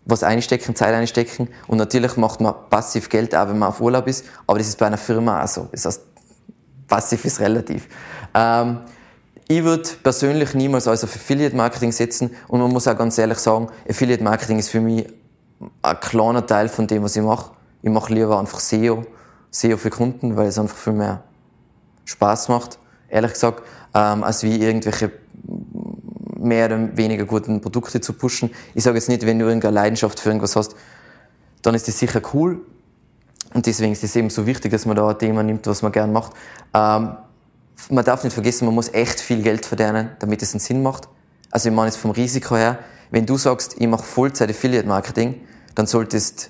[SPEAKER 1] was einstecken, Zeit einstecken. Und natürlich macht man passiv Geld, auch wenn man auf Urlaub ist, aber das ist bei einer Firma auch so. Das heißt, passiv ist relativ. Ähm, ich würde persönlich niemals als auf Affiliate Marketing setzen und man muss auch ganz ehrlich sagen, Affiliate Marketing ist für mich ein kleiner Teil von dem, was ich mache. Ich mache lieber einfach SEO, SEO für Kunden, weil es einfach viel mehr Spaß macht ehrlich gesagt, ähm, als wie irgendwelche mehr oder weniger guten Produkte zu pushen. Ich sage jetzt nicht, wenn du irgendeine Leidenschaft für irgendwas hast, dann ist das sicher cool. Und deswegen ist es eben so wichtig, dass man da ein Thema nimmt, was man gern macht. Ähm, man darf nicht vergessen, man muss echt viel Geld verdienen, damit es einen Sinn macht. Also ich meine jetzt vom Risiko her, wenn du sagst, ich mache Vollzeit Affiliate Marketing, dann solltest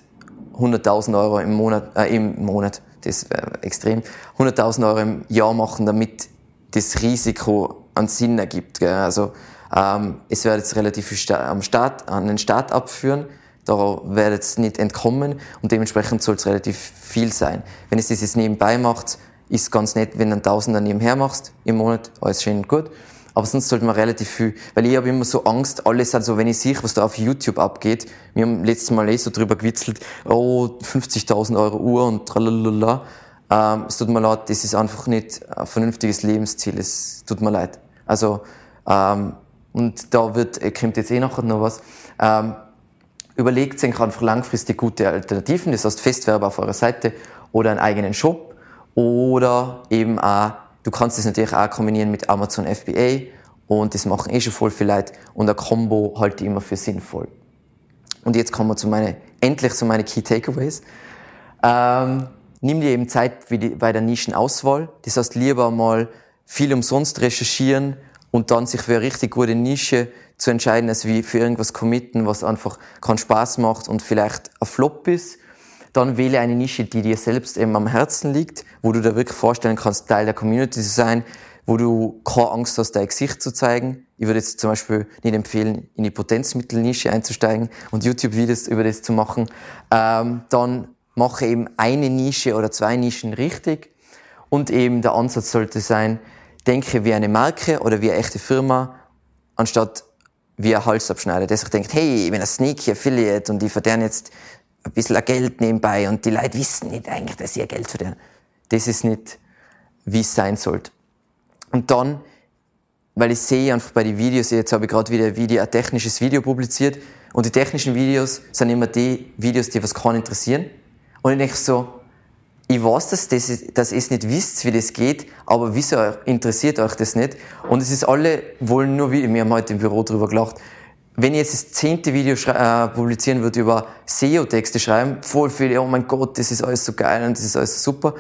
[SPEAKER 1] 100.000 Euro im Monat, äh, im Monat, das wäre extrem, 100.000 Euro im Jahr machen, damit das Risiko an Sinn ergibt. Gell? Also ähm, es wird jetzt relativ viel am Start, an den Start abführen, da wird es nicht entkommen und dementsprechend soll es relativ viel sein. Wenn es das jetzt nebenbei macht, ist ganz nett, wenn du einen Tausender nebenher machst im Monat, alles schön und gut. Aber sonst sollte man relativ viel, weil ich habe immer so Angst, alles also wenn ich sehe, was da auf YouTube abgeht, wir haben letztes Mal eh so drüber gewitzelt, oh, 50.000 Euro Uhr und tralalala. Ähm, es tut mir leid, das ist einfach nicht ein vernünftiges Lebensziel. Es tut mir leid. Also, ähm, und da wird, äh, kommt jetzt eh nachher noch was. Ähm, überlegt sich einfach langfristig gute Alternativen, das heißt Festwerbe auf eurer Seite oder einen eigenen Shop oder eben auch, du kannst das natürlich auch kombinieren mit Amazon FBA und das machen eh schon voll viele Leute und ein Combo halte ich immer für sinnvoll. Und jetzt kommen wir zu meine, endlich zu meinen Key Takeaways. Ähm, nimm dir eben Zeit bei der Nischenauswahl. Das heißt, lieber mal viel umsonst recherchieren und dann sich für eine richtig gute Nische zu entscheiden, als wie für irgendwas committen, was einfach keinen Spaß macht und vielleicht ein Flop ist. Dann wähle eine Nische, die dir selbst eben am Herzen liegt, wo du dir wirklich vorstellen kannst, Teil der Community zu sein, wo du keine Angst hast, dein Gesicht zu zeigen. Ich würde jetzt zum Beispiel nicht empfehlen, in die Potenzmittelnische einzusteigen und YouTube-Videos über das zu machen. Ähm, dann mache eben eine Nische oder zwei Nischen richtig. Und eben der Ansatz sollte sein, denke wie eine Marke oder wie eine echte Firma, anstatt wie ein Halsabschneider, der sich denkt, hey, ich bin ein Sneaky Affiliate und ich verdiene jetzt ein bisschen Geld nebenbei und die Leute wissen nicht eigentlich, dass ich Geld verdiene. Das ist nicht, wie es sein sollte. Und dann, weil ich sehe einfach bei den Videos, jetzt habe ich gerade wieder ein, Video, ein technisches Video publiziert und die technischen Videos sind immer die Videos, die was kann interessieren und ich denke so, ich weiß, dass, das, dass ihr es nicht wisst, wie das geht, aber wieso interessiert euch das nicht? Und es ist alle wollen nur, wie wir haben heute im Büro drüber gelacht, wenn ich jetzt das zehnte Video äh, publizieren würde über SEO-Texte schreiben, voll viele, oh mein Gott, das ist alles so geil und das ist alles super.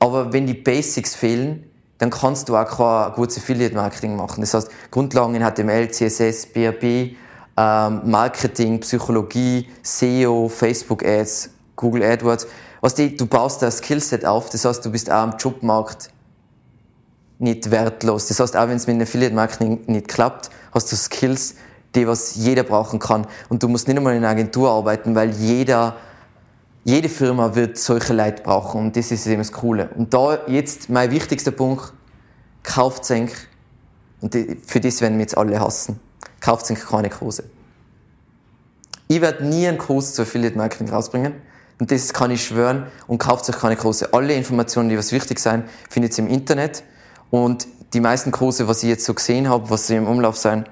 [SPEAKER 1] Aber wenn die Basics fehlen, dann kannst du auch kein gutes Affiliate-Marketing machen. Das heißt, Grundlagen in HTML, CSS, BRB, ähm, Marketing, Psychologie, SEO, Facebook-Ads, Google AdWords. Was die, du baust da ein Skillset auf, das heißt, du bist auch am Jobmarkt nicht wertlos. Das heißt, auch wenn es mit dem Affiliate-Marketing nicht klappt, hast du Skills, die was jeder brauchen kann. Und du musst nicht einmal in einer Agentur arbeiten, weil jeder, jede Firma wird solche Leute brauchen. Und das ist eben das Coole. Und da jetzt mein wichtigster Punkt, kauft Senk. Und für das werden wir jetzt alle hassen. Kauft Senk keine Kurse. Ich werde nie einen Kurs zu Affiliate Marketing rausbringen. Und das kann ich schwören. Und kauft euch keine Kurse. Alle Informationen, die was wichtig sind, findet ihr im Internet. Und die meisten Kurse, was ich jetzt so gesehen habe, was sie im Umlauf sind,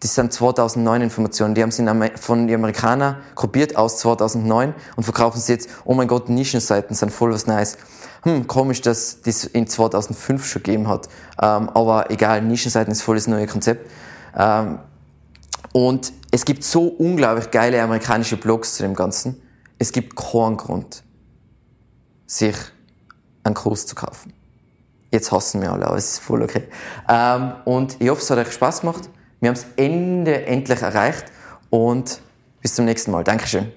[SPEAKER 1] das sind 2009 Informationen. Die haben sie von den Amerikanern kopiert aus 2009 und verkaufen sie jetzt, oh mein Gott, Nischenseiten sind voll was Neues. Hm, komisch, dass das in 2005 schon gegeben hat. Ähm, aber egal, Nischenseiten ist voll das neue Konzept. Ähm, und es gibt so unglaublich geile amerikanische Blogs zu dem Ganzen. Es gibt keinen Grund, sich einen Kurs zu kaufen. Jetzt hassen wir alle, aber es ist voll okay. Ähm, und ich hoffe, es hat euch Spaß gemacht. Wir haben das Ende endlich erreicht und bis zum nächsten Mal. Dankeschön.